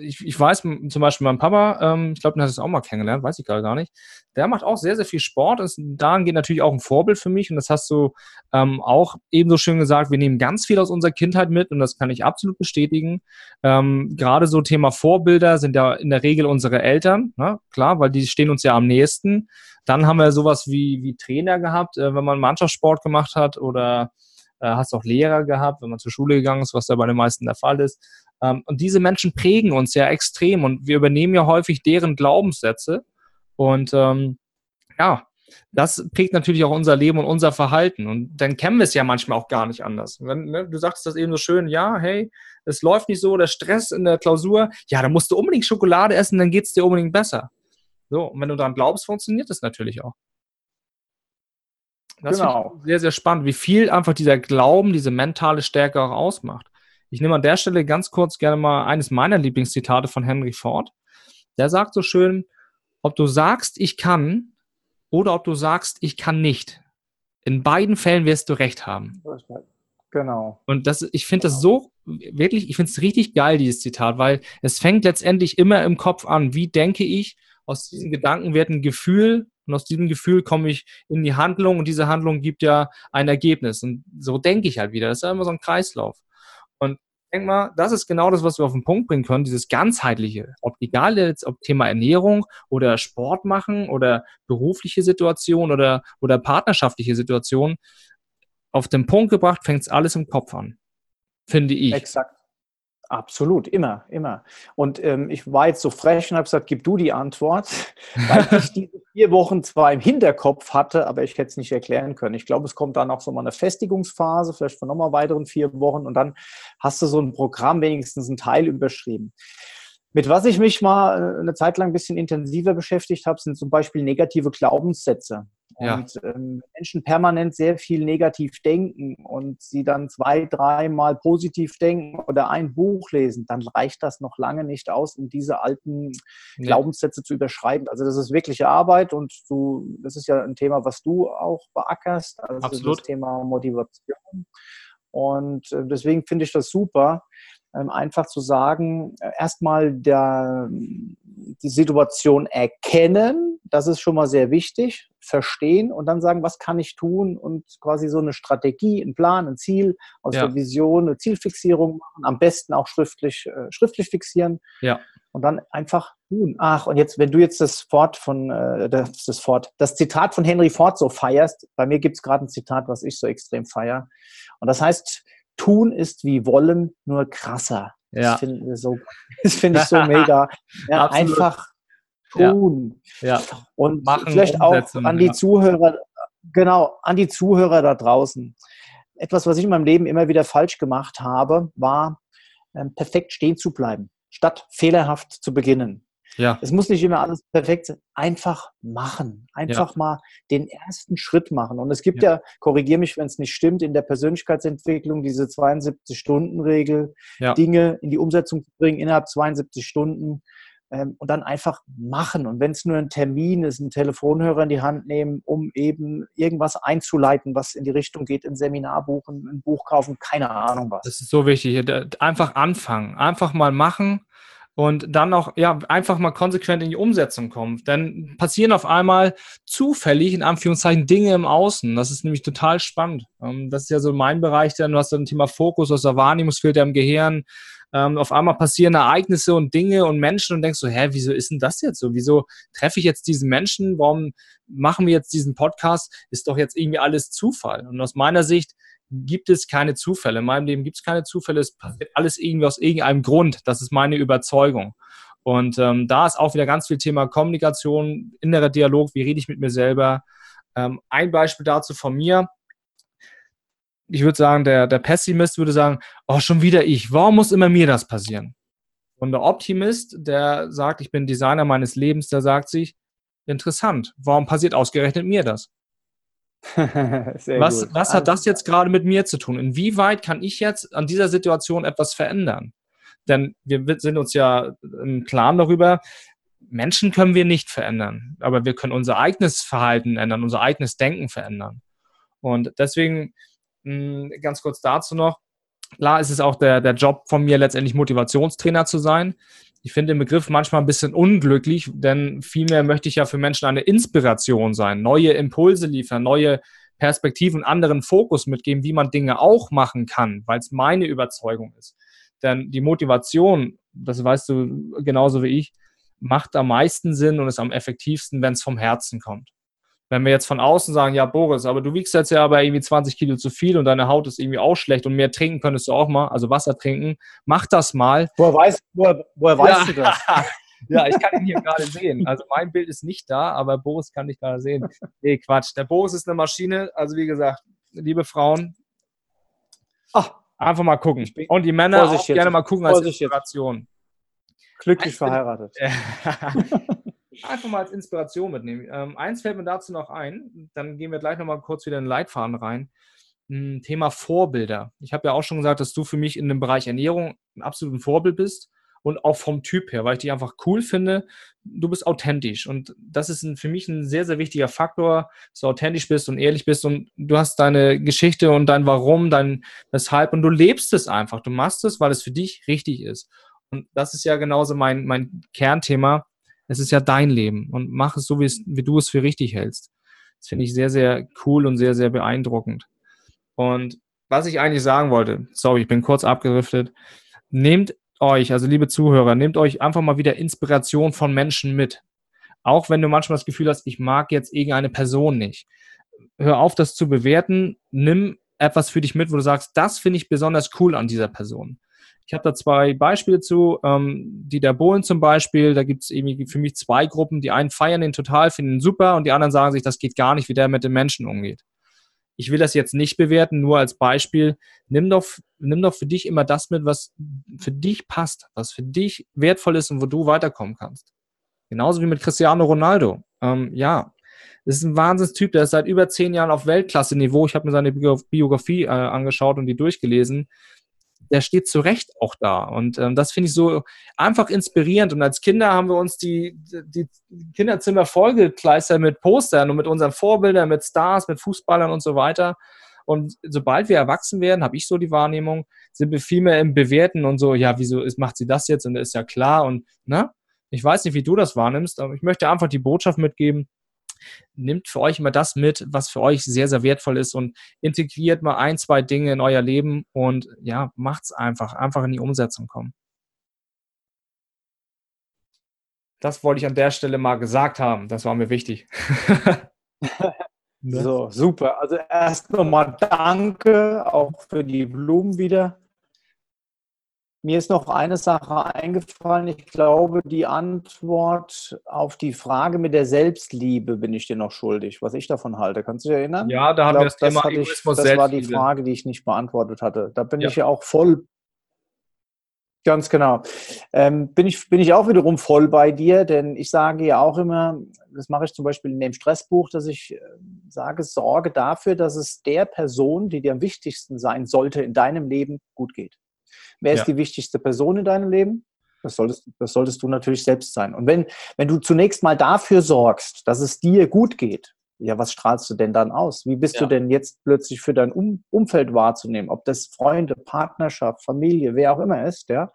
ich, ich, weiß zum Beispiel mein Papa, ähm, ich glaube, den hat es auch mal kennengelernt, weiß ich gerade gar nicht. Der macht auch sehr, sehr viel Sport. Ist dahingehend natürlich auch ein Vorbild für mich. Und das hast du ähm, auch ebenso schön gesagt. Wir nehmen ganz viel aus unserer Kindheit mit und das kann ich absolut bestätigen. Ähm, gerade so Thema Vorbilder sind ja in der Regel unsere Eltern, ne? klar, weil die stehen uns ja am nächsten. Dann haben wir sowas wie, wie Trainer gehabt, äh, wenn man Mannschaftssport gemacht hat oder äh, hast auch Lehrer gehabt, wenn man zur Schule gegangen ist, was da bei den meisten der Fall ist. Ähm, und diese Menschen prägen uns ja extrem und wir übernehmen ja häufig deren Glaubenssätze. Und ähm, ja, das prägt natürlich auch unser Leben und unser Verhalten. Und dann kennen wir es ja manchmal auch gar nicht anders. Wenn, ne, du sagst das eben so schön, ja, hey, es läuft nicht so, der Stress in der Klausur, ja, dann musst du unbedingt Schokolade essen, dann geht es dir unbedingt besser. So, und wenn du daran glaubst, funktioniert das natürlich auch. Das genau. sehr, sehr spannend, wie viel einfach dieser Glauben, diese mentale Stärke auch ausmacht. Ich nehme an der Stelle ganz kurz gerne mal eines meiner Lieblingszitate von Henry Ford. Der sagt so schön, ob du sagst, ich kann oder ob du sagst, ich kann nicht. In beiden Fällen wirst du recht haben. Genau. Und das, ich finde genau. das so wirklich, ich finde es richtig geil, dieses Zitat, weil es fängt letztendlich immer im Kopf an. Wie denke ich? Aus diesen Gedanken wird ein Gefühl und aus diesem Gefühl komme ich in die Handlung und diese Handlung gibt ja ein Ergebnis. Und so denke ich halt wieder. Das ist ja immer so ein Kreislauf. Und ich denke mal, das ist genau das, was wir auf den Punkt bringen können, dieses ganzheitliche. Ob egal jetzt, ob Thema Ernährung oder Sport machen oder berufliche Situation oder, oder partnerschaftliche Situation. Auf den Punkt gebracht fängt es alles im Kopf an. Finde ich. Exakt. Absolut, immer, immer. Und ähm, ich war jetzt so frech und habe gesagt, gib du die Antwort, <laughs> weil ich diese vier Wochen zwar im Hinterkopf hatte, aber ich hätte es nicht erklären können. Ich glaube, es kommt dann auch so mal eine Festigungsphase, vielleicht von nochmal weiteren vier Wochen und dann hast du so ein Programm wenigstens einen Teil überschrieben. Mit was ich mich mal äh, eine Zeit lang ein bisschen intensiver beschäftigt habe, sind zum Beispiel negative Glaubenssätze. Und ja. ähm, Menschen permanent sehr viel negativ denken und sie dann zwei, dreimal positiv denken oder ein Buch lesen, dann reicht das noch lange nicht aus, um diese alten nee. Glaubenssätze zu überschreiben. Also das ist wirkliche Arbeit und du, das ist ja ein Thema, was du auch beackerst, also Absolut. das Thema Motivation. Und äh, deswegen finde ich das super, ähm, einfach zu sagen, äh, erstmal die Situation erkennen, das ist schon mal sehr wichtig, verstehen und dann sagen, was kann ich tun und quasi so eine Strategie, einen Plan, ein Ziel aus ja. der Vision, eine Zielfixierung machen, am besten auch schriftlich, äh, schriftlich fixieren. Ja. Und dann einfach tun. Ach, und jetzt, wenn du jetzt das Fort von, äh, das, das Fort, das Zitat von Henry Ford so feierst, bei mir gibt es gerade ein Zitat, was ich so extrem feier. Und das heißt, tun ist wie wollen, nur krasser. Ja. Das finde ich so, find ich so <laughs> mega. Ja, einfach tun. Ja. ja. Und Machen, vielleicht auch an die ja. Zuhörer, genau, an die Zuhörer da draußen. Etwas, was ich in meinem Leben immer wieder falsch gemacht habe, war, ähm, perfekt stehen zu bleiben, statt fehlerhaft zu beginnen. Ja. Es muss nicht immer alles perfekt sein. Einfach machen. Einfach ja. mal den ersten Schritt machen. Und es gibt ja, ja korrigiere mich, wenn es nicht stimmt, in der Persönlichkeitsentwicklung diese 72-Stunden-Regel, ja. Dinge in die Umsetzung zu bringen innerhalb 72 Stunden ähm, und dann einfach machen. Und wenn es nur ein Termin ist, einen Telefonhörer in die Hand nehmen, um eben irgendwas einzuleiten, was in die Richtung geht, ein Seminar buchen, ein Buch kaufen, keine Ahnung was. Das ist so wichtig. Einfach anfangen. Einfach mal machen und dann auch ja einfach mal konsequent in die Umsetzung kommen. Dann passieren auf einmal zufällig in Anführungszeichen Dinge im Außen. Das ist nämlich total spannend. Ähm, das ist ja so mein Bereich, dann du hast dann Thema Fokus aus der Wahrnehmungsfilter im Gehirn. Ähm, auf einmal passieren Ereignisse und Dinge und Menschen und denkst so, hä, wieso ist denn das jetzt so? Wieso treffe ich jetzt diesen Menschen? Warum machen wir jetzt diesen Podcast? Ist doch jetzt irgendwie alles Zufall. Und aus meiner Sicht gibt es keine Zufälle. In meinem Leben gibt es keine Zufälle. Es passiert alles irgendwie aus irgendeinem Grund. Das ist meine Überzeugung. Und ähm, da ist auch wieder ganz viel Thema Kommunikation, innerer Dialog, wie rede ich mit mir selber. Ähm, ein Beispiel dazu von mir. Ich würde sagen, der, der Pessimist würde sagen, oh, schon wieder ich. Warum muss immer mir das passieren? Und der Optimist, der sagt, ich bin Designer meines Lebens, der sagt sich, interessant, warum passiert ausgerechnet mir das? <laughs> was, was hat das jetzt gerade mit mir zu tun? Inwieweit kann ich jetzt an dieser Situation etwas verändern? Denn wir sind uns ja im Klaren darüber, Menschen können wir nicht verändern, aber wir können unser eigenes Verhalten ändern, unser eigenes Denken verändern. Und deswegen ganz kurz dazu noch, klar ist es auch der, der Job von mir letztendlich Motivationstrainer zu sein. Ich finde den Begriff manchmal ein bisschen unglücklich, denn vielmehr möchte ich ja für Menschen eine Inspiration sein, neue Impulse liefern, neue Perspektiven, anderen Fokus mitgeben, wie man Dinge auch machen kann, weil es meine Überzeugung ist. Denn die Motivation, das weißt du genauso wie ich, macht am meisten Sinn und ist am effektivsten, wenn es vom Herzen kommt. Wenn wir jetzt von außen sagen, ja, Boris, aber du wiegst jetzt ja aber irgendwie 20 Kilo zu viel und deine Haut ist irgendwie auch schlecht und mehr trinken könntest du auch mal, also Wasser trinken, mach das mal. Woher, weiß, woher, woher weißt ja. du das? <laughs> ja, ich kann ihn hier gerade sehen. Also mein Bild ist nicht da, aber Boris kann dich gerade sehen. Nee, Quatsch. Der Boris ist eine Maschine. Also wie gesagt, liebe Frauen, Ach, einfach mal gucken. Und die Männer auch gerne mal gucken als Inspiration. Glücklich verheiratet. <laughs> einfach mal als Inspiration mitnehmen. Ähm, eins fällt mir dazu noch ein, dann gehen wir gleich nochmal kurz wieder in den Leitfaden rein. Hm, Thema Vorbilder. Ich habe ja auch schon gesagt, dass du für mich in dem Bereich Ernährung ein absolutes Vorbild bist und auch vom Typ her, weil ich dich einfach cool finde. Du bist authentisch und das ist ein, für mich ein sehr, sehr wichtiger Faktor, dass du authentisch bist und ehrlich bist und du hast deine Geschichte und dein Warum, dein Weshalb und du lebst es einfach. Du machst es, weil es für dich richtig ist. Und das ist ja genauso mein, mein Kernthema es ist ja dein Leben und mach es so, wie, es, wie du es für richtig hältst. Das finde ich sehr, sehr cool und sehr, sehr beeindruckend. Und was ich eigentlich sagen wollte, sorry, ich bin kurz abgeriftet, nehmt euch, also liebe Zuhörer, nehmt euch einfach mal wieder Inspiration von Menschen mit. Auch wenn du manchmal das Gefühl hast, ich mag jetzt irgendeine Person nicht. Hör auf, das zu bewerten. Nimm etwas für dich mit, wo du sagst, das finde ich besonders cool an dieser Person. Ich habe da zwei Beispiele zu. Ähm, die der Bohlen zum Beispiel, da gibt es irgendwie für mich zwei Gruppen. Die einen feiern den total, finden ihn super und die anderen sagen sich, das geht gar nicht, wie der mit den Menschen umgeht. Ich will das jetzt nicht bewerten, nur als Beispiel. Nimm doch, nimm doch für dich immer das mit, was für dich passt, was für dich wertvoll ist und wo du weiterkommen kannst. Genauso wie mit Cristiano Ronaldo. Ähm, ja, Das ist ein Wahnsinnstyp, der ist seit über zehn Jahren auf Weltklasse-Niveau. Ich habe mir seine Biografie äh, angeschaut und die durchgelesen. Der steht zu Recht auch da. Und ähm, das finde ich so einfach inspirierend. Und als Kinder haben wir uns die, die Kinderzimmer vollgekleistert mit Postern und mit unseren Vorbildern, mit Stars, mit Fußballern und so weiter. Und sobald wir erwachsen werden, habe ich so die Wahrnehmung, sind wir viel mehr im Bewerten und so, ja, wieso ist, macht sie das jetzt? Und ist ja klar. Und ne? Ich weiß nicht, wie du das wahrnimmst, aber ich möchte einfach die Botschaft mitgeben, nimmt für euch immer das mit, was für euch sehr, sehr wertvoll ist und integriert mal ein, zwei Dinge in euer Leben und ja, macht's einfach, einfach in die Umsetzung kommen. Das wollte ich an der Stelle mal gesagt haben. Das war mir wichtig. <laughs> So, super. Also erst nochmal danke, auch für die Blumen wieder. Mir ist noch eine Sache eingefallen. Ich glaube, die Antwort auf die Frage mit der Selbstliebe bin ich dir noch schuldig, was ich davon halte. Kannst du dich erinnern? Ja, da haben wir das Thema ich, Egoismus Das war die Frage, die ich nicht beantwortet hatte. Da bin ja. ich ja auch voll Ganz genau. Ähm, bin, ich, bin ich auch wiederum voll bei dir, denn ich sage ja auch immer, das mache ich zum Beispiel in dem Stressbuch, dass ich äh, sage, sorge dafür, dass es der Person, die dir am wichtigsten sein sollte in deinem Leben, gut geht. Wer ja. ist die wichtigste Person in deinem Leben? Das solltest, das solltest du natürlich selbst sein. Und wenn, wenn du zunächst mal dafür sorgst, dass es dir gut geht, ja, was strahlst du denn dann aus? Wie bist ja. du denn jetzt plötzlich für dein um Umfeld wahrzunehmen? Ob das Freunde, Partnerschaft, Familie, wer auch immer ist, ja,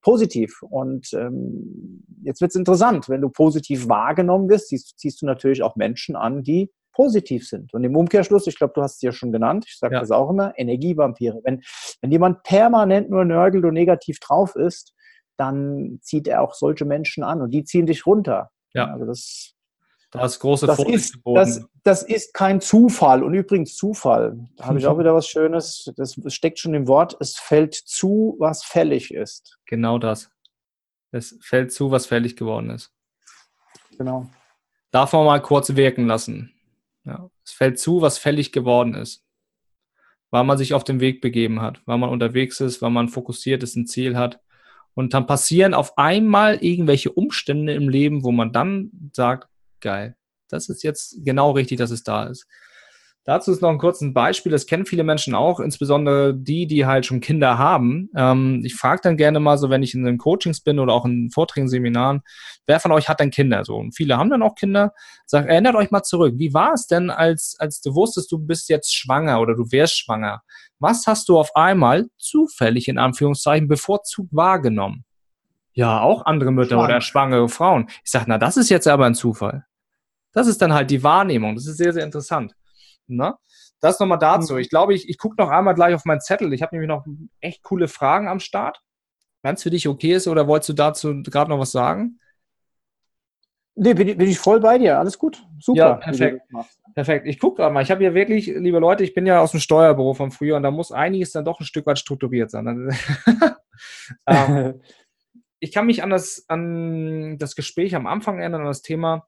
positiv. Und ähm, jetzt wird es interessant, wenn du positiv wahrgenommen wirst, ziehst, ziehst, du natürlich auch Menschen an, die positiv sind. Und im Umkehrschluss, ich glaube, du hast es ja schon genannt, ich sage ja. das auch immer, Energievampire. Wenn, wenn jemand permanent nur nörgelt und negativ drauf ist, dann zieht er auch solche Menschen an und die ziehen dich runter. Ja. Also das da ist große das ist, das, das, ist kein Zufall. Und übrigens Zufall, da habe ich auch <laughs> wieder was Schönes. Das steckt schon im Wort, es fällt zu, was fällig ist. Genau das. Es fällt zu, was fällig geworden ist. Genau. Darf man mal kurz wirken lassen. Ja. Es fällt zu, was fällig geworden ist. Weil man sich auf den Weg begeben hat, weil man unterwegs ist, weil man fokussiert ist, ein Ziel hat. Und dann passieren auf einmal irgendwelche Umstände im Leben, wo man dann sagt, geil. Das ist jetzt genau richtig, dass es da ist. Dazu ist noch ein kurzes Beispiel, das kennen viele Menschen auch, insbesondere die, die halt schon Kinder haben. Ähm, ich frage dann gerne mal so, wenn ich in den Coachings bin oder auch in Vorträgen, Seminaren, wer von euch hat denn Kinder? So, und viele haben dann auch Kinder. Sag, erinnert euch mal zurück, wie war es denn, als, als du wusstest, du bist jetzt schwanger oder du wärst schwanger? Was hast du auf einmal zufällig in Anführungszeichen bevorzugt wahrgenommen? Ja, auch andere Mütter Schwanger. oder schwangere Frauen. Ich sage, na, das ist jetzt aber ein Zufall. Das ist dann halt die Wahrnehmung. Das ist sehr, sehr interessant. Ne? Das nochmal dazu. Mhm. Ich glaube, ich, ich gucke noch einmal gleich auf meinen Zettel. Ich habe nämlich noch echt coole Fragen am Start. Wenn es für dich okay ist, oder wolltest du dazu gerade noch was sagen? Nee, bin, bin, ich voll bei dir. Alles gut. Super. Ja, perfekt. Perfekt. Ich gucke mal. Ich habe hier wirklich, liebe Leute, ich bin ja aus dem Steuerbüro von früher und da muss einiges dann doch ein Stück weit strukturiert sein. <laughs> ähm, <laughs> ich kann mich an das, an das Gespräch am Anfang erinnern, an das Thema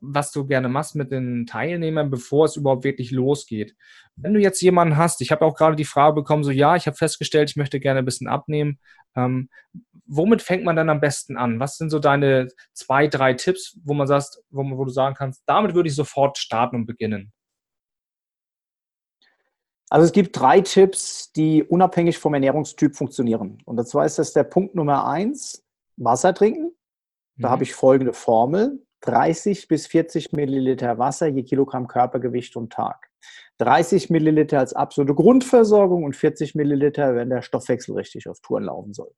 was du gerne machst mit den Teilnehmern, bevor es überhaupt wirklich losgeht. Wenn du jetzt jemanden hast, ich habe auch gerade die Frage bekommen, so ja, ich habe festgestellt, ich möchte gerne ein bisschen abnehmen. Ähm, womit fängt man dann am besten an? Was sind so deine zwei, drei Tipps, wo man sagt, wo, wo du sagen kannst, damit würde ich sofort starten und beginnen? Also es gibt drei Tipps, die unabhängig vom Ernährungstyp funktionieren. Und zwar ist das der Punkt Nummer eins, Wasser trinken. Da mhm. habe ich folgende Formel. 30 bis 40 Milliliter Wasser je Kilogramm Körpergewicht und Tag. 30 Milliliter als absolute Grundversorgung und 40 Milliliter, wenn der Stoffwechsel richtig auf Touren laufen soll.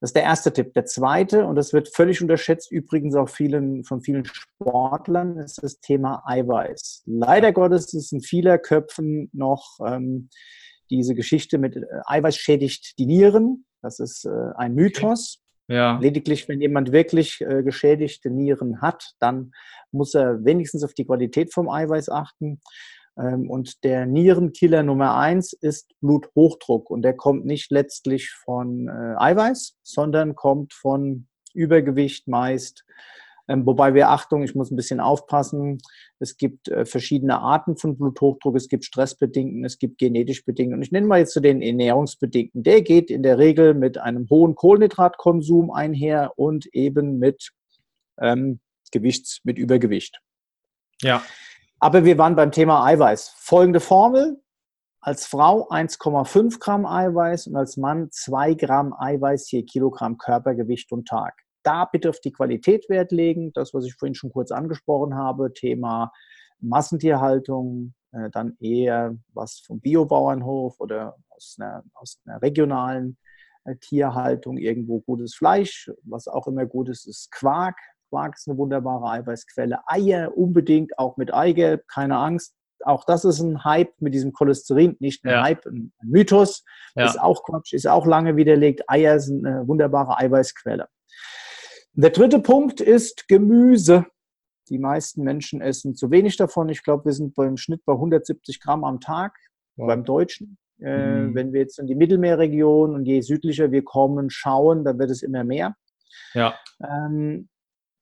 Das ist der erste Tipp. Der zweite, und das wird völlig unterschätzt, übrigens auch vielen, von vielen Sportlern, ist das Thema Eiweiß. Leider Gottes ist in vieler Köpfen noch ähm, diese Geschichte mit äh, Eiweiß schädigt die Nieren. Das ist äh, ein Mythos. Ja. Lediglich, wenn jemand wirklich äh, geschädigte Nieren hat, dann muss er wenigstens auf die Qualität vom Eiweiß achten. Ähm, und der Nierenkiller Nummer eins ist Bluthochdruck. Und der kommt nicht letztlich von äh, Eiweiß, sondern kommt von Übergewicht meist, wobei wir, Achtung, ich muss ein bisschen aufpassen, es gibt äh, verschiedene Arten von Bluthochdruck, es gibt stressbedingten, es gibt genetisch bedingten. Und ich nenne mal jetzt so den ernährungsbedingten. Der geht in der Regel mit einem hohen Kohlenhydratkonsum einher und eben mit ähm, Gewichts, mit Übergewicht. Ja. Aber wir waren beim Thema Eiweiß. Folgende Formel. Als Frau 1,5 Gramm Eiweiß und als Mann 2 Gramm Eiweiß je Kilogramm Körpergewicht und Tag. Da bitte auf die Qualität Wert legen. Das, was ich vorhin schon kurz angesprochen habe, Thema Massentierhaltung, äh, dann eher was vom Biobauernhof oder aus einer, aus einer regionalen äh, Tierhaltung, irgendwo gutes Fleisch. Was auch immer gut ist, ist Quark. Quark ist eine wunderbare Eiweißquelle. Eier unbedingt, auch mit Eigelb, keine Angst. Auch das ist ein Hype mit diesem Cholesterin, nicht ein ja. Hype, ein Mythos. Ja. Ist auch Quatsch, ist auch lange widerlegt. Eier sind eine wunderbare Eiweißquelle. Der dritte Punkt ist Gemüse. Die meisten Menschen essen zu wenig davon. Ich glaube, wir sind beim Schnitt bei 170 Gramm am Tag wow. beim Deutschen. Äh, mhm. Wenn wir jetzt in die Mittelmeerregion und je südlicher wir kommen, schauen, dann wird es immer mehr. Ja. Ähm,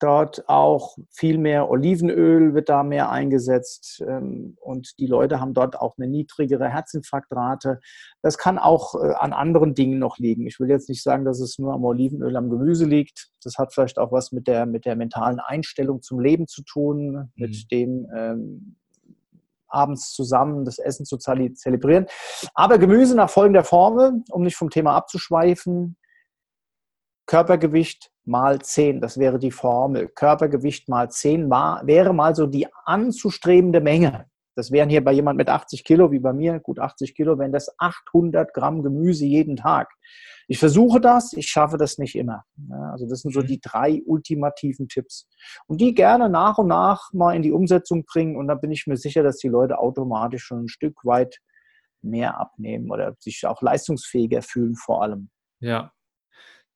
dort auch viel mehr Olivenöl wird da mehr eingesetzt ähm, und die Leute haben dort auch eine niedrigere Herzinfarktrate. Das kann auch äh, an anderen Dingen noch liegen. Ich will jetzt nicht sagen, dass es nur am Olivenöl, am Gemüse liegt. Das hat vielleicht auch was mit der, mit der mentalen Einstellung zum Leben zu tun, mhm. mit dem ähm, abends zusammen das Essen zu zelebrieren. Aber Gemüse nach folgender Formel, um nicht vom Thema abzuschweifen. Körpergewicht mal 10, das wäre die Formel. Körpergewicht mal 10 war, wäre mal so die anzustrebende Menge. Das wären hier bei jemand mit 80 Kilo, wie bei mir, gut 80 Kilo, wären das 800 Gramm Gemüse jeden Tag. Ich versuche das, ich schaffe das nicht immer. Also das sind so die drei ultimativen Tipps. Und die gerne nach und nach mal in die Umsetzung bringen. Und dann bin ich mir sicher, dass die Leute automatisch schon ein Stück weit mehr abnehmen oder sich auch leistungsfähiger fühlen vor allem. Ja,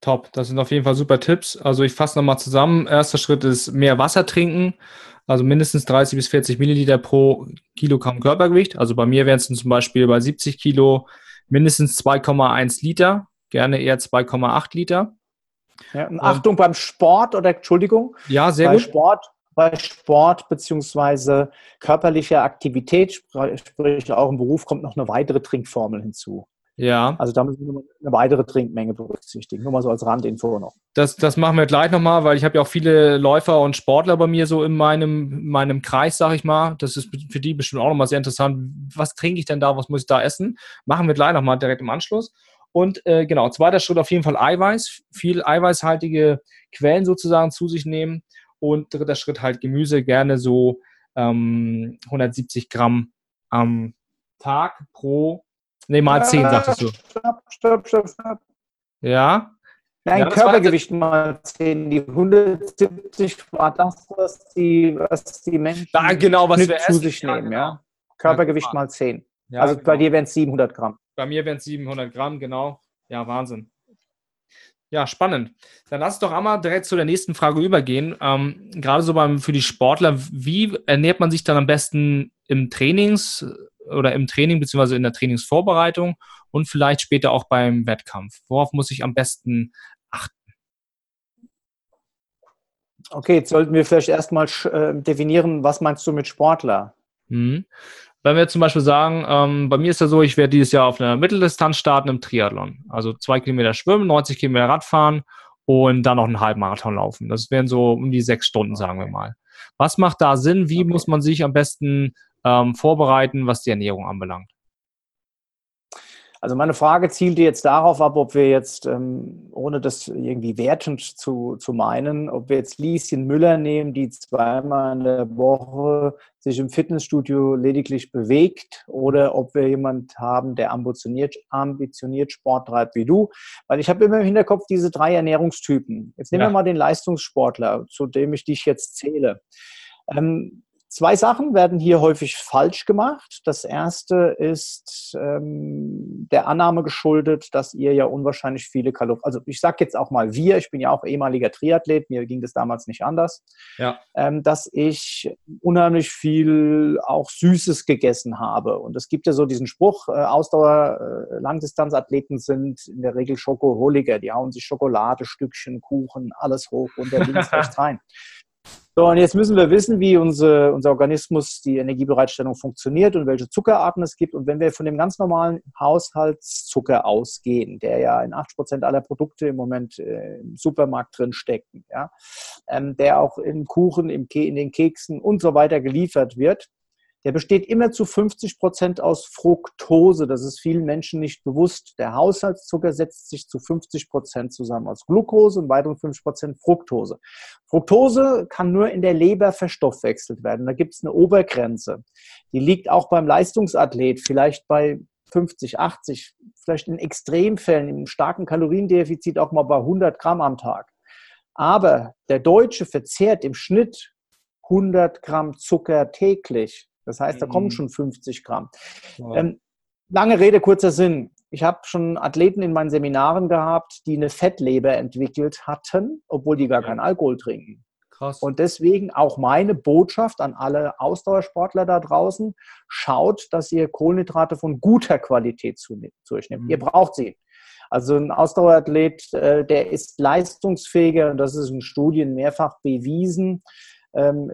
Top, das sind auf jeden Fall super Tipps. Also ich fasse nochmal zusammen. Erster Schritt ist mehr Wasser trinken, also mindestens 30 bis 40 Milliliter pro Kilogramm Körpergewicht. Also bei mir wären es zum Beispiel bei 70 Kilo mindestens 2,1 Liter, gerne eher 2,8 Liter. Ja, und Achtung und, beim Sport oder Entschuldigung. Ja, sehr bei gut. Sport, bei Sport beziehungsweise körperlicher Aktivität, sprich auch im Beruf, kommt noch eine weitere Trinkformel hinzu. Ja. Also da müssen wir eine weitere Trinkmenge berücksichtigen. Nur mal so als Randinfo noch. Das, das machen wir gleich nochmal, weil ich habe ja auch viele Läufer und Sportler bei mir so in meinem, meinem Kreis, sag ich mal. Das ist für die bestimmt auch nochmal sehr interessant. Was trinke ich denn da? Was muss ich da essen? Machen wir gleich nochmal direkt im Anschluss. Und äh, genau, zweiter Schritt auf jeden Fall Eiweiß. Viel eiweißhaltige Quellen sozusagen zu sich nehmen. Und dritter Schritt halt Gemüse, gerne so ähm, 170 Gramm am Tag pro Nee, mal 10, sagtest du. Stopp, stopp, stopp, stopp. Ja? Nein, ja, Körpergewicht mal 10. Die 170 war das, was die, was die Menschen da, genau, was wir zu sich nehmen. Genau. Ja? Körpergewicht ja, mal 10. Ja, also genau. bei dir wären es 700 Gramm. Bei mir wären es 700 Gramm, genau. Ja, Wahnsinn. Ja, spannend. Dann lass doch einmal direkt zu der nächsten Frage übergehen. Ähm, gerade so beim, für die Sportler, wie ernährt man sich dann am besten im Trainings- oder im Training beziehungsweise in der Trainingsvorbereitung und vielleicht später auch beim Wettkampf? Worauf muss ich am besten achten? Okay, jetzt sollten wir vielleicht erstmal äh, definieren, was meinst du mit Sportler? Mhm. Wenn wir zum Beispiel sagen, ähm, bei mir ist ja so, ich werde dieses Jahr auf einer Mitteldistanz starten im Triathlon. Also zwei Kilometer schwimmen, 90 Kilometer Radfahren und dann noch einen Halbmarathon laufen. Das wären so um die sechs Stunden, sagen wir mal. Was macht da Sinn? Wie okay. muss man sich am besten ähm, vorbereiten, was die Ernährung anbelangt? Also meine Frage zielte jetzt darauf ab, ob wir jetzt, ähm, ohne das irgendwie wertend zu, zu meinen, ob wir jetzt Lieschen Müller nehmen, die zweimal in der Woche sich im Fitnessstudio lediglich bewegt, oder ob wir jemand haben, der ambitioniert, ambitioniert Sport treibt wie du. Weil ich habe immer im Hinterkopf diese drei Ernährungstypen. Jetzt nehmen ja. wir mal den Leistungssportler, zu dem ich dich jetzt zähle. Ähm, Zwei Sachen werden hier häufig falsch gemacht. Das erste ist ähm, der Annahme geschuldet, dass ihr ja unwahrscheinlich viele Kalorien, also ich sage jetzt auch mal wir, ich bin ja auch ehemaliger Triathlet, mir ging das damals nicht anders, ja. ähm, dass ich unheimlich viel auch Süßes gegessen habe. Und es gibt ja so diesen Spruch, äh, Ausdauer-Langdistanzathleten äh, sind in der Regel Schokoholiker, die hauen sich Schokolade, Stückchen, Kuchen, alles hoch und der links, <laughs> rechts rein. So, und jetzt müssen wir wissen, wie unsere, unser Organismus die Energiebereitstellung funktioniert und welche Zuckerarten es gibt. Und wenn wir von dem ganz normalen Haushaltszucker ausgehen, der ja in 80 Prozent aller Produkte im Moment äh, im Supermarkt drin stecken, ja, ähm, der auch im Kuchen, im in den Keksen und so weiter geliefert wird, der besteht immer zu 50 Prozent aus Fructose. Das ist vielen Menschen nicht bewusst. Der Haushaltszucker setzt sich zu 50 Prozent zusammen aus Glucose und weiteren 50 Prozent Fructose. Fructose kann nur in der Leber verstoffwechselt werden. Da gibt es eine Obergrenze. Die liegt auch beim Leistungsathlet vielleicht bei 50, 80, vielleicht in Extremfällen, im starken Kaloriendefizit auch mal bei 100 Gramm am Tag. Aber der Deutsche verzehrt im Schnitt 100 Gramm Zucker täglich. Das heißt, da kommen mhm. schon 50 Gramm. Ja. Ähm, lange Rede, kurzer Sinn. Ich habe schon Athleten in meinen Seminaren gehabt, die eine Fettleber entwickelt hatten, obwohl die gar ja. keinen Alkohol trinken. Krass. Und deswegen auch meine Botschaft an alle Ausdauersportler da draußen, schaut, dass ihr Kohlenhydrate von guter Qualität zu, zu euch nehmt. Mhm. Ihr braucht sie. Also ein Ausdauerathlet, äh, der ist leistungsfähiger, und das ist in Studien mehrfach bewiesen,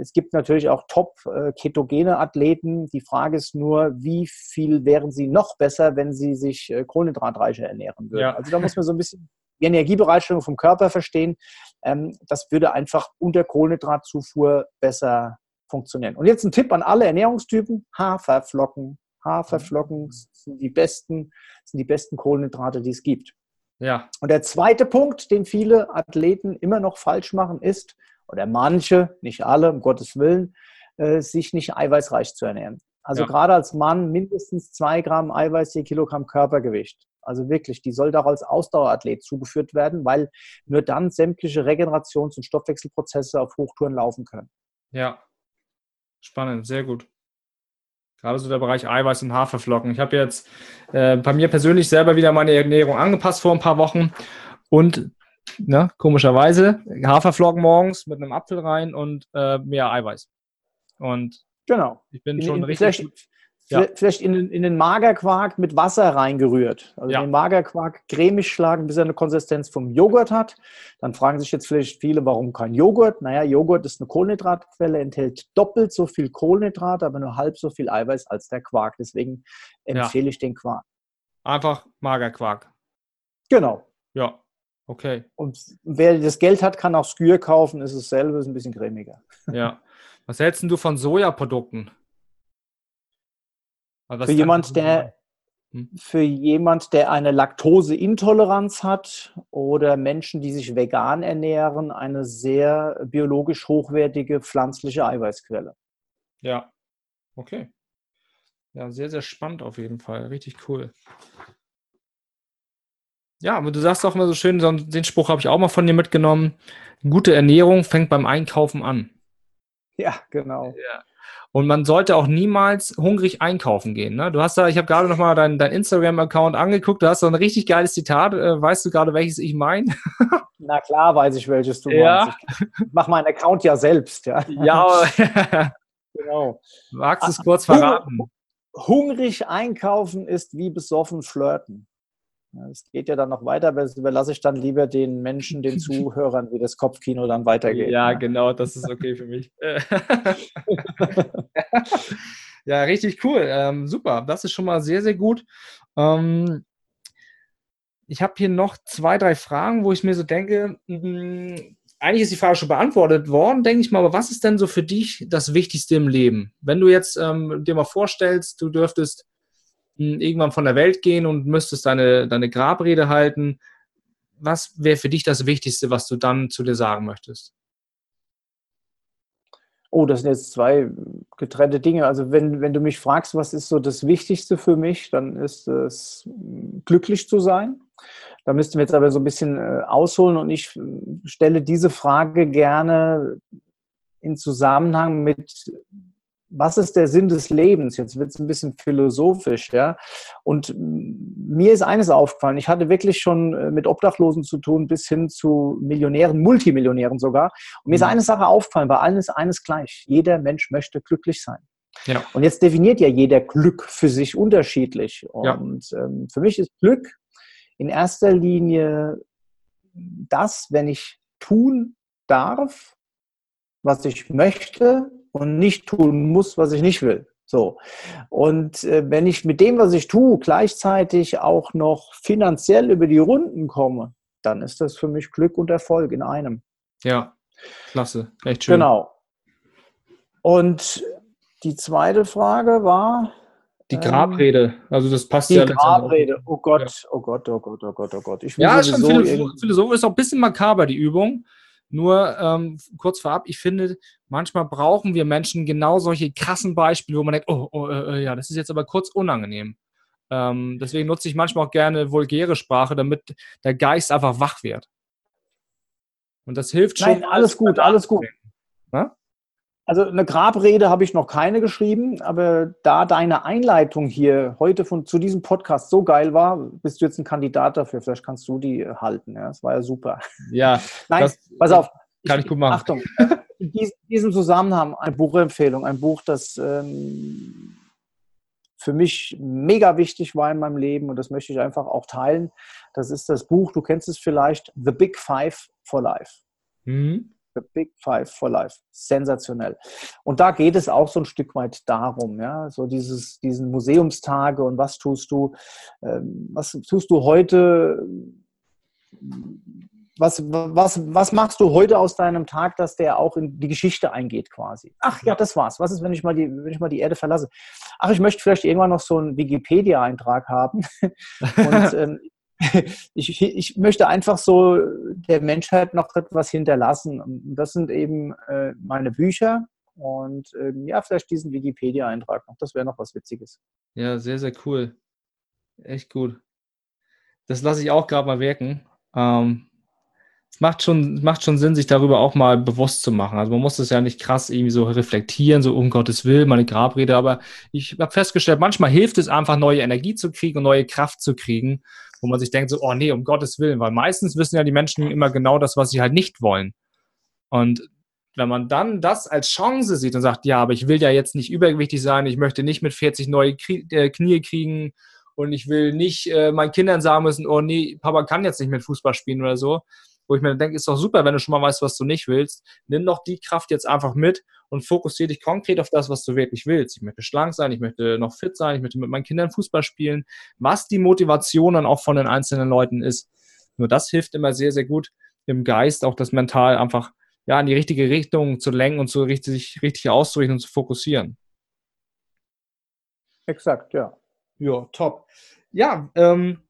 es gibt natürlich auch top-ketogene äh, Athleten. Die Frage ist nur, wie viel wären sie noch besser, wenn sie sich äh, kohlenhydratreicher ernähren würden. Ja. Also da muss man so ein bisschen die Energiebereitstellung vom Körper verstehen. Ähm, das würde einfach unter Kohlenhydratzufuhr besser funktionieren. Und jetzt ein Tipp an alle Ernährungstypen: Haferflocken. Haferflocken sind die besten, sind die besten Kohlenhydrate, die es gibt. Ja. Und der zweite Punkt, den viele Athleten immer noch falsch machen, ist, oder manche, nicht alle, um Gottes Willen, äh, sich nicht eiweißreich zu ernähren. Also ja. gerade als Mann mindestens zwei Gramm Eiweiß je Kilogramm Körpergewicht. Also wirklich, die soll doch als Ausdauerathlet zugeführt werden, weil nur dann sämtliche Regenerations- und Stoffwechselprozesse auf Hochtouren laufen können. Ja, spannend, sehr gut. Gerade so der Bereich Eiweiß und Haferflocken. Ich habe jetzt äh, bei mir persönlich selber wieder meine Ernährung angepasst vor ein paar Wochen und ne, komischerweise, Haferflocken morgens mit einem Apfel rein und äh, mehr Eiweiß. Und genau. ich bin in, schon in, richtig. Vielleicht, ja. vielleicht in, in, den Magerquark mit Wasser reingerührt. Also ja. den Magerquark cremig schlagen, bis er eine Konsistenz vom Joghurt hat. Dann fragen sich jetzt vielleicht viele, warum kein Joghurt? Naja, Joghurt ist eine Kohlenhydratquelle, enthält doppelt so viel Kohlenhydrat, aber nur halb so viel Eiweiß als der Quark. Deswegen empfehle ja. ich den Quark. Einfach Magerquark. Genau. Ja, Okay. Und wer das Geld hat, kann auch Skür kaufen, ist dasselbe, ist ein bisschen cremiger. Ja. Was hältst du von Sojaprodukten? Also für jemand, der, hm? für jemand, der eine Laktoseintoleranz hat oder Menschen, die sich vegan ernähren, eine sehr biologisch hochwertige pflanzliche Eiweißquelle. Ja, okay. Ja, sehr, sehr spannend auf jeden Fall. Richtig cool. Ja, aber du sagst auch immer so schön, den Spruch habe ich auch mal von dir mitgenommen. Gute Ernährung fängt beim Einkaufen an. Ja, genau. Ja. Und man sollte auch niemals hungrig einkaufen gehen. Ne? Du hast da, ich habe gerade noch mal deinen dein Instagram-Account angeguckt, du hast so ein richtig geiles Zitat. Äh, weißt du gerade, welches ich meine? <laughs> Na klar, weiß ich, welches du ja. meinst. Ich mache meinen Account ja selbst. Ja, ja <laughs> genau. Magst du es kurz verraten? Hungrig einkaufen ist wie besoffen flirten. Es geht ja dann noch weiter, aber das überlasse ich dann lieber den Menschen, den <laughs> Zuhörern, wie das Kopfkino dann weitergeht. Ja, ne? genau, das ist okay für mich. <laughs> <laughs> ja, richtig cool. Ähm, super, das ist schon mal sehr, sehr gut. Ähm, ich habe hier noch zwei, drei Fragen, wo ich mir so denke, mh, hm, eigentlich ist die Frage schon beantwortet worden, denke ich mal, aber was ist denn so für dich das Wichtigste im Leben? Wenn du jetzt ähm, dir mal vorstellst, du dürftest irgendwann von der Welt gehen und müsstest deine, deine Grabrede halten, was wäre für dich das Wichtigste, was du dann zu dir sagen möchtest? Oh, das sind jetzt zwei getrennte Dinge. Also wenn, wenn du mich fragst, was ist so das Wichtigste für mich, dann ist es glücklich zu sein. Da müssten wir jetzt aber so ein bisschen äh, ausholen und ich stelle diese Frage gerne in Zusammenhang mit was ist der Sinn des Lebens? Jetzt wird es ein bisschen philosophisch, ja. Und mir ist eines aufgefallen. Ich hatte wirklich schon äh, mit Obdachlosen zu tun, bis hin zu Millionären, Multimillionären sogar. Und mir ist mhm. eine Sache aufgefallen. Bei allen ist eines gleich. Jeder Mensch möchte glücklich sein. Ja. Und jetzt definiert ja jeder Glück für sich unterschiedlich. Und ja. ähm, für mich ist Glück in erster Linie das, wenn ich tun darf, was ich möchte und nicht tun muss, was ich nicht will. So. Und äh, wenn ich mit dem, was ich tue, gleichzeitig auch noch finanziell über die Runden komme, dann ist das für mich Glück und Erfolg in einem. Ja, klasse. Echt schön. Genau. Und die zweite Frage war. Die Grabrede, also das passt die ja. Die Grabrede, oh Gott, ja. oh Gott, oh Gott, oh Gott, oh Gott. Ich ja, schon philosophisch, philosophisch ist auch ein bisschen makaber, die Übung. Nur ähm, kurz vorab, ich finde, manchmal brauchen wir Menschen genau solche krassen Beispiele, wo man denkt, oh, oh äh, äh, ja, das ist jetzt aber kurz unangenehm. Ähm, deswegen nutze ich manchmal auch gerne vulgäre Sprache, damit der Geist einfach wach wird. Und das hilft schon. Nein, alles gut, alles gut. Na? Also eine Grabrede habe ich noch keine geschrieben, aber da deine Einleitung hier heute von, zu diesem Podcast so geil war, bist du jetzt ein Kandidat dafür. Vielleicht kannst du die halten. Ja, das war ja super. Ja. <laughs> Nein, pass auf. Kann ich, ich gut machen. Achtung. In diesem Zusammenhang eine Buchempfehlung, ein Buch, das ähm, für mich mega wichtig war in meinem Leben und das möchte ich einfach auch teilen. Das ist das Buch, du kennst es vielleicht, The Big Five for Life. Mhm. Big Five for Life. Sensationell. Und da geht es auch so ein Stück weit darum, ja, so dieses, diesen Museumstage und was tust du, ähm, was tust du heute, was, was, was machst du heute aus deinem Tag, dass der auch in die Geschichte eingeht quasi? Ach ja, das war's. Was ist, wenn ich mal die, wenn ich mal die Erde verlasse? Ach, ich möchte vielleicht irgendwann noch so einen Wikipedia-Eintrag haben. <laughs> Und ähm, <laughs> ich, ich möchte einfach so der Menschheit noch etwas hinterlassen. Und das sind eben äh, meine Bücher und ähm, ja, vielleicht diesen Wikipedia-Eintrag noch. Das wäre noch was Witziges. Ja, sehr, sehr cool. Echt gut. Das lasse ich auch gerade mal wirken. Ähm, es macht schon, macht schon Sinn, sich darüber auch mal bewusst zu machen. Also man muss das ja nicht krass irgendwie so reflektieren, so um Gottes Willen, meine Grabrede, aber ich habe festgestellt, manchmal hilft es einfach, neue Energie zu kriegen und neue Kraft zu kriegen, wo man sich denkt, so, oh nee, um Gottes Willen, weil meistens wissen ja die Menschen immer genau das, was sie halt nicht wollen. Und wenn man dann das als Chance sieht und sagt, ja, aber ich will ja jetzt nicht übergewichtig sein, ich möchte nicht mit 40 neue äh, Knie kriegen und ich will nicht äh, meinen Kindern sagen müssen, oh nee, Papa kann jetzt nicht mit Fußball spielen oder so, wo ich mir denke, ist doch super, wenn du schon mal weißt, was du nicht willst. Nimm doch die Kraft jetzt einfach mit und fokussiere dich konkret auf das, was du wirklich willst. Ich möchte schlank sein, ich möchte noch fit sein, ich möchte mit meinen Kindern Fußball spielen, was die Motivation dann auch von den einzelnen Leuten ist. Nur das hilft immer sehr, sehr gut im Geist, auch das mental einfach ja, in die richtige Richtung zu lenken und zu richtig, richtig auszurichten und zu fokussieren. Exakt, ja. Ja, top. Ja, ähm,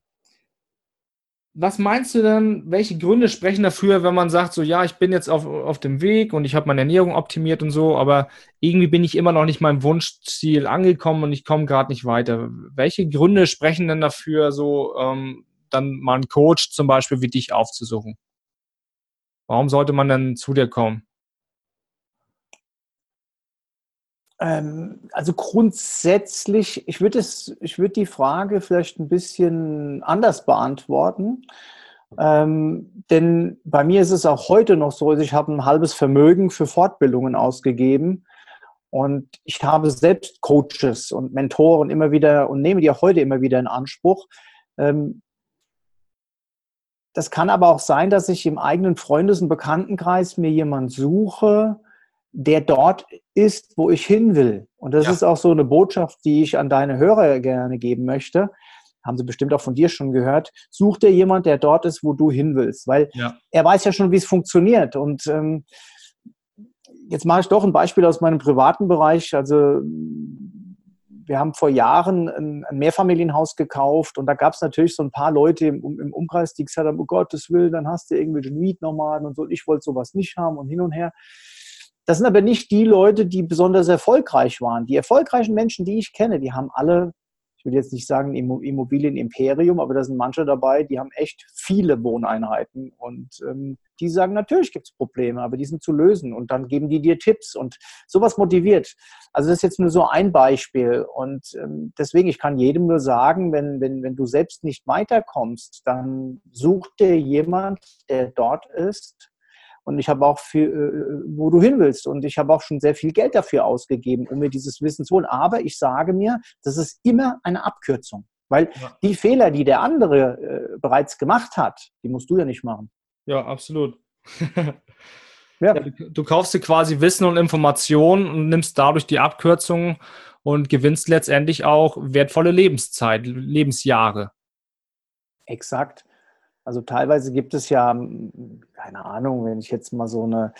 was meinst du denn, welche Gründe sprechen dafür, wenn man sagt, so ja, ich bin jetzt auf, auf dem Weg und ich habe meine Ernährung optimiert und so, aber irgendwie bin ich immer noch nicht meinem Wunschziel angekommen und ich komme gerade nicht weiter. Welche Gründe sprechen denn dafür, so ähm, dann mal einen Coach zum Beispiel wie dich aufzusuchen? Warum sollte man denn zu dir kommen? Ähm, also grundsätzlich, ich würde ich würde die Frage vielleicht ein bisschen anders beantworten. Ähm, denn bei mir ist es auch heute noch so, ich habe ein halbes Vermögen für Fortbildungen ausgegeben und ich habe selbst Coaches und Mentoren immer wieder und nehme die auch heute immer wieder in Anspruch. Ähm, das kann aber auch sein, dass ich im eigenen Freundes- und Bekanntenkreis mir jemand suche, der dort ist, wo ich hin will. Und das ja. ist auch so eine Botschaft, die ich an deine Hörer gerne geben möchte. Haben sie bestimmt auch von dir schon gehört. Such dir jemand, der dort ist, wo du hin willst, weil ja. er weiß ja schon, wie es funktioniert. Und ähm, jetzt mache ich doch ein Beispiel aus meinem privaten Bereich. Also wir haben vor Jahren ein, Mehrfamilienhaus gekauft und da gab es natürlich so ein paar Leute im, im, Umkreis, die gesagt haben, oh Gottes Willen, dann hast du irgendwelche Mietnomaden und so. Ich wollte sowas nicht haben und hin und her. Das sind aber nicht die Leute, die besonders erfolgreich waren. Die erfolgreichen Menschen, die ich kenne, die haben alle, ich will jetzt nicht sagen Immobilienimperium, aber da sind manche dabei, die haben echt viele Wohneinheiten. Und ähm, die sagen, natürlich gibt es Probleme, aber die sind zu lösen. Und dann geben die dir Tipps und sowas motiviert. Also das ist jetzt nur so ein Beispiel. Und ähm, deswegen, ich kann jedem nur sagen, wenn, wenn, wenn du selbst nicht weiterkommst, dann such dir jemand, der dort ist und ich habe auch für, äh, wo du hin willst. Und ich habe auch schon sehr viel Geld dafür ausgegeben, um mir dieses Wissen zu holen. Aber ich sage mir, das ist immer eine Abkürzung. Weil ja. die Fehler, die der andere äh, bereits gemacht hat, die musst du ja nicht machen. Ja, absolut. Ja. du, du, kaufst dir quasi Wissen und Informationen und nimmst dadurch die Abkürzung und gewinnst letztendlich auch wertvolle Lebenszeit, Lebensjahre. Exakt. Also teilweise gibt es ja, keine Ahnung, wenn ich jetzt mal so eine,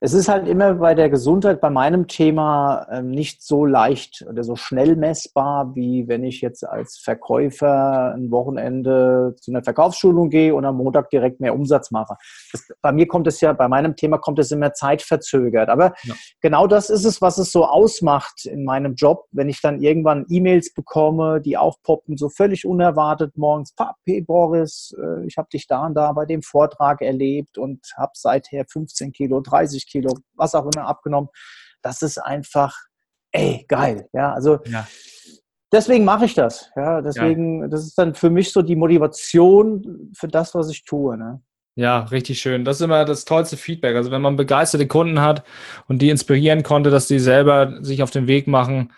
es ist halt immer bei der Gesundheit, bei meinem Thema ähm, nicht so leicht oder so schnell messbar, wie wenn ich jetzt als Verkäufer ein Wochenende zu einer Verkaufsschulung gehe und am Montag direkt mehr Umsatz mache. Das, bei mir kommt es ja, bei meinem Thema kommt es immer zeitverzögert. Aber ja. genau das ist es, was es so ausmacht in meinem Job, wenn ich dann irgendwann E-Mails bekomme, die aufpoppen, so völlig unerwartet morgens, Papi, Boris, äh, ich habe habe dich da und da bei dem Vortrag erlebt und habe seither 15 Kilo, 30 Kilo, was auch immer abgenommen. Das ist einfach, ey, geil. Ja, also ja. deswegen mache ich das. Ja, deswegen, ja. das ist dann für mich so die Motivation für das, was ich tue. Ne? Ja, richtig schön. Das ist immer das tollste Feedback. Also wenn man begeisterte Kunden hat und die inspirieren konnte, dass sie selber sich auf den Weg machen,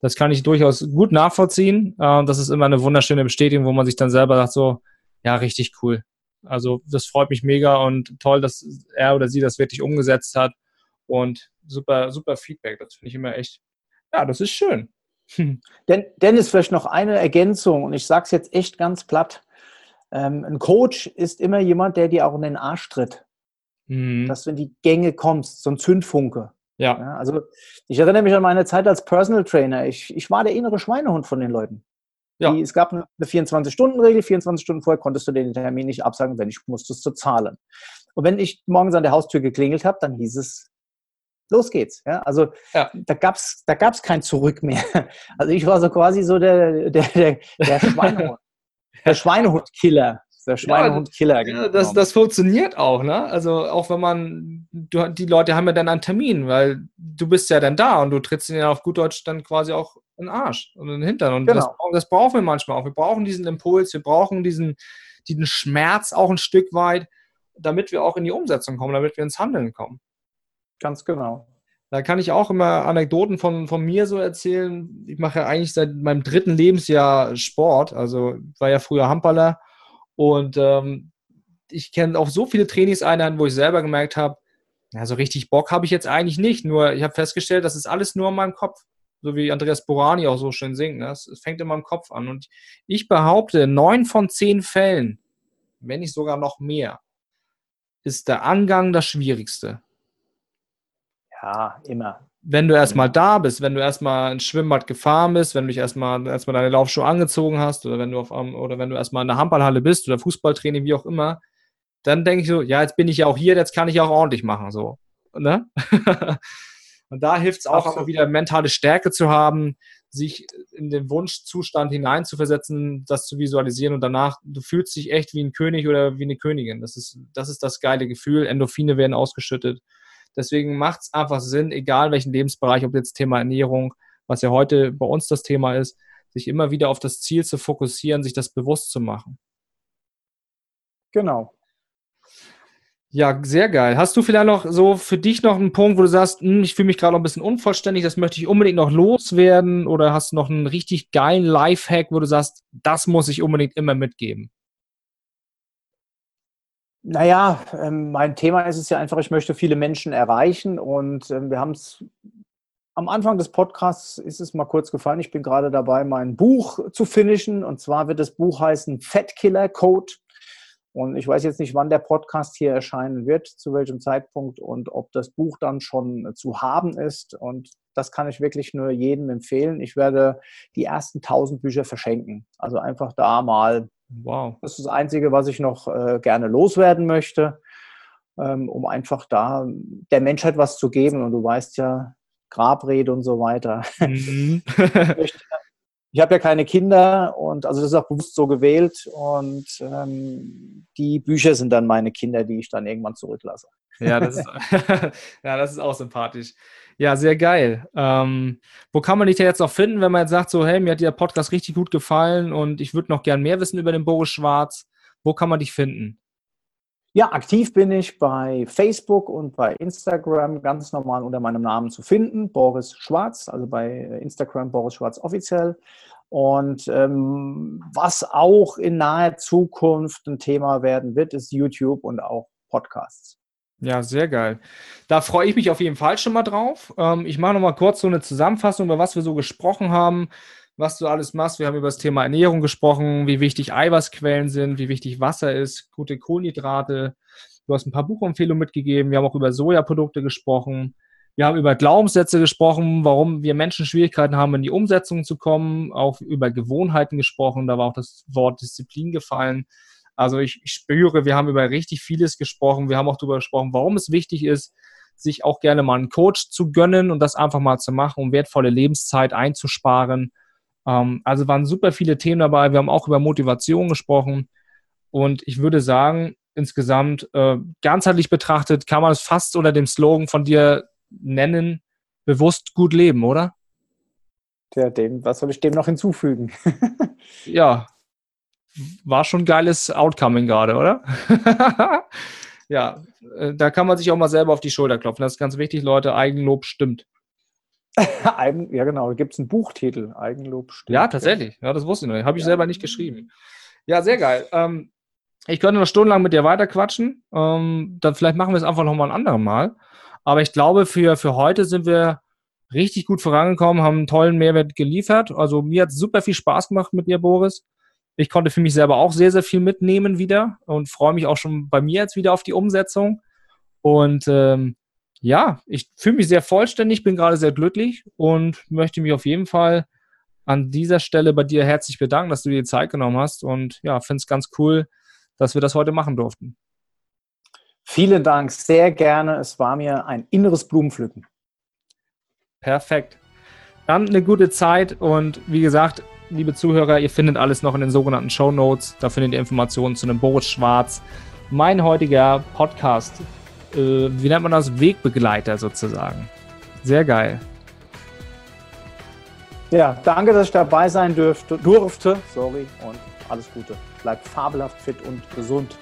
das kann ich durchaus gut nachvollziehen. Ähm, das ist immer eine wunderschöne Bestätigung, wo man sich dann selber sagt, so, ja, richtig cool. Also das freut mich mega und toll, dass er oder sie das wirklich umgesetzt hat und super, super Feedback. Das finde ich immer echt, ja, das ist schön. <laughs> Den, Dennis, vielleicht noch eine Ergänzung und ich sage es jetzt echt ganz platt. Ähm, ein Coach ist immer jemand, der dir auch in den Arsch tritt. Mhm. Dass du in die Gänge kommst, so ein Zündfunke. Ja. ja. Also ich erinnere mich an meine Zeit als Personal Trainer. Ich, ich war der innere Schweinehund von den Leuten. Ja. Die, es gab eine 24-Stunden-Regel, 24 Stunden vorher konntest du den Termin nicht absagen, wenn ich musste es zu zahlen. Und wenn ich morgens an der Haustür geklingelt habe, dann hieß es, los geht's. Ja, also ja. da gab es da gab's kein Zurück mehr. Also ich war so quasi so der, der, der, der <laughs> Schweinehund. der Schweinehundkiller. Der Schweinehundkiller. Ja, das, das funktioniert auch, ne? Also auch wenn man, du, die Leute haben ja dann einen Termin, weil du bist ja dann da und du trittst ihnen ja auf gut Deutsch dann quasi auch in den Arsch und in den Hintern. Und genau. das, das, brauchen wir manchmal auch. Wir brauchen diesen Impuls, wir brauchen diesen, diesen Schmerz auch ein Stück weit, damit wir auch in die Umsetzung kommen, damit wir ins Handeln kommen. Ganz genau. Da kann ich auch immer Anekdoten von, von mir so erzählen. Ich mache ja eigentlich seit meinem dritten Lebensjahr Sport. Also war ja früher Handballer und ähm, ich kenne auch so viele Trainingseinheiten, wo ich selber gemerkt habe, ja, so richtig Bock habe ich jetzt eigentlich nicht. Nur ich habe festgestellt, das ist alles nur in meinem Kopf. So wie Andreas Borani auch so schön singt. Ne? Es fängt in meinem Kopf an. Und ich behaupte, neun von zehn Fällen, wenn nicht sogar noch mehr, ist der Angang das Schwierigste. Ja, immer wenn du erstmal da bist, wenn du erstmal ins Schwimmbad gefahren bist, wenn du dich erstmal, erstmal deine Laufschuhe angezogen hast oder wenn du auf oder wenn du erstmal in der Handballhalle bist oder Fußballtraining, wie auch immer, dann denke ich so, ja, jetzt bin ich ja auch hier, jetzt kann ich ja auch ordentlich machen, so. Ne? <laughs> Und da hilft es auch einfach wieder mentale Stärke zu haben, sich in den Wunschzustand hineinzuversetzen, das zu visualisieren und danach, du fühlst dich echt wie ein König oder wie eine Königin. Das ist, das ist das geile Gefühl. Endorphine werden ausgeschüttet. Deswegen macht es einfach Sinn, egal welchen Lebensbereich, ob jetzt Thema Ernährung, was ja heute bei uns das Thema ist, sich immer wieder auf das Ziel zu fokussieren, sich das bewusst zu machen. Genau. Ja, sehr geil. Hast du vielleicht noch so für dich noch einen Punkt, wo du sagst, hm, ich fühle mich gerade noch ein bisschen unvollständig, das möchte ich unbedingt noch loswerden? Oder hast du noch einen richtig geilen Lifehack, wo du sagst, das muss ich unbedingt immer mitgeben? Naja, ähm, mein Thema ist es ja einfach, ich möchte viele Menschen erreichen und ähm, wir haben es am Anfang des Podcasts ist es mal kurz gefallen. Ich bin gerade dabei, mein Buch zu finishen und zwar wird das Buch heißen Fat Killer Code. Und ich weiß jetzt nicht, wann der Podcast hier erscheinen wird, zu welchem Zeitpunkt und ob das Buch dann schon zu haben ist. Und das kann ich wirklich nur jedem empfehlen. Ich werde die ersten 1000 Bücher verschenken. Also einfach da mal Wow. Das ist das Einzige, was ich noch äh, gerne loswerden möchte, ähm, um einfach da der Menschheit was zu geben. Und du weißt ja, Grabrede und so weiter. Mhm. <laughs> ich habe ja keine Kinder und also das ist auch bewusst so gewählt und ähm, die Bücher sind dann meine Kinder, die ich dann irgendwann zurücklasse. Ja, das ist, <laughs> ja, das ist auch sympathisch. Ja, sehr geil. Ähm, wo kann man dich denn jetzt noch finden, wenn man jetzt sagt, so, hey, mir hat der Podcast richtig gut gefallen und ich würde noch gern mehr wissen über den Boris Schwarz. Wo kann man dich finden? Ja, aktiv bin ich bei Facebook und bei Instagram ganz normal unter meinem Namen zu finden, Boris Schwarz, also bei Instagram Boris Schwarz offiziell. Und ähm, was auch in naher Zukunft ein Thema werden wird, ist YouTube und auch Podcasts. Ja, sehr geil. Da freue ich mich auf jeden Fall schon mal drauf. Ähm, ich mache noch mal kurz so eine Zusammenfassung, über was wir so gesprochen haben, was du alles machst. Wir haben über das Thema Ernährung gesprochen, wie wichtig Eiweißquellen sind, wie wichtig Wasser ist, gute Kohlenhydrate. Du hast ein paar Buchempfehlungen mitgegeben. Wir haben auch über Sojaprodukte gesprochen. Wir haben über Glaubenssätze gesprochen, warum wir Menschen Schwierigkeiten haben, in die Umsetzung zu kommen. Auch über Gewohnheiten gesprochen. Da war auch das Wort Disziplin gefallen. Also ich, ich spüre, wir haben über richtig vieles gesprochen. Wir haben auch darüber gesprochen, warum es wichtig ist, sich auch gerne mal einen Coach zu gönnen und das einfach mal zu machen, um wertvolle Lebenszeit einzusparen. Ähm, also waren super viele Themen dabei. Wir haben auch über Motivation gesprochen. Und ich würde sagen, insgesamt äh, ganzheitlich betrachtet kann man es fast unter dem Slogan von dir nennen, bewusst gut leben, oder? Ja, dem, was soll ich dem noch hinzufügen? ja, war schon ein geiles Outcoming gerade, oder? <laughs> ja, äh, da kann man sich auch mal selber auf die Schulter klopfen. Das ist ganz wichtig, Leute. Eigenlob stimmt. <laughs> Eigen, ja, genau. Da gibt es einen Buchtitel. Eigenlob stimmt. Ja, tatsächlich. Ja, das wusste ich noch. nicht. Habe ich ja. selber nicht geschrieben. Ja, sehr geil. Ähm, ich könnte noch stundenlang mit dir weiterquatschen. Ähm, dann vielleicht machen wir es einfach nochmal ein anderes Mal. Aber ich glaube, für, für heute sind wir richtig gut vorangekommen, haben einen tollen Mehrwert geliefert. Also mir hat es super viel Spaß gemacht mit dir, Boris. Ich konnte für mich selber auch sehr, sehr viel mitnehmen wieder und freue mich auch schon bei mir jetzt wieder auf die Umsetzung. Und ähm, ja, ich fühle mich sehr vollständig, bin gerade sehr glücklich und möchte mich auf jeden Fall an dieser Stelle bei dir herzlich bedanken, dass du dir die Zeit genommen hast. Und ja, finde es ganz cool, dass wir das heute machen durften. Vielen Dank, sehr gerne. Es war mir ein inneres Blumenpflücken. Perfekt. Dann eine gute Zeit und wie gesagt, liebe Zuhörer, ihr findet alles noch in den sogenannten Show Notes. Da findet ihr Informationen zu einem Boris Schwarz. Mein heutiger Podcast, äh, wie nennt man das? Wegbegleiter sozusagen. Sehr geil. Ja, danke, dass ich dabei sein dürfte, durfte. Sorry und alles Gute. Bleibt fabelhaft fit und gesund.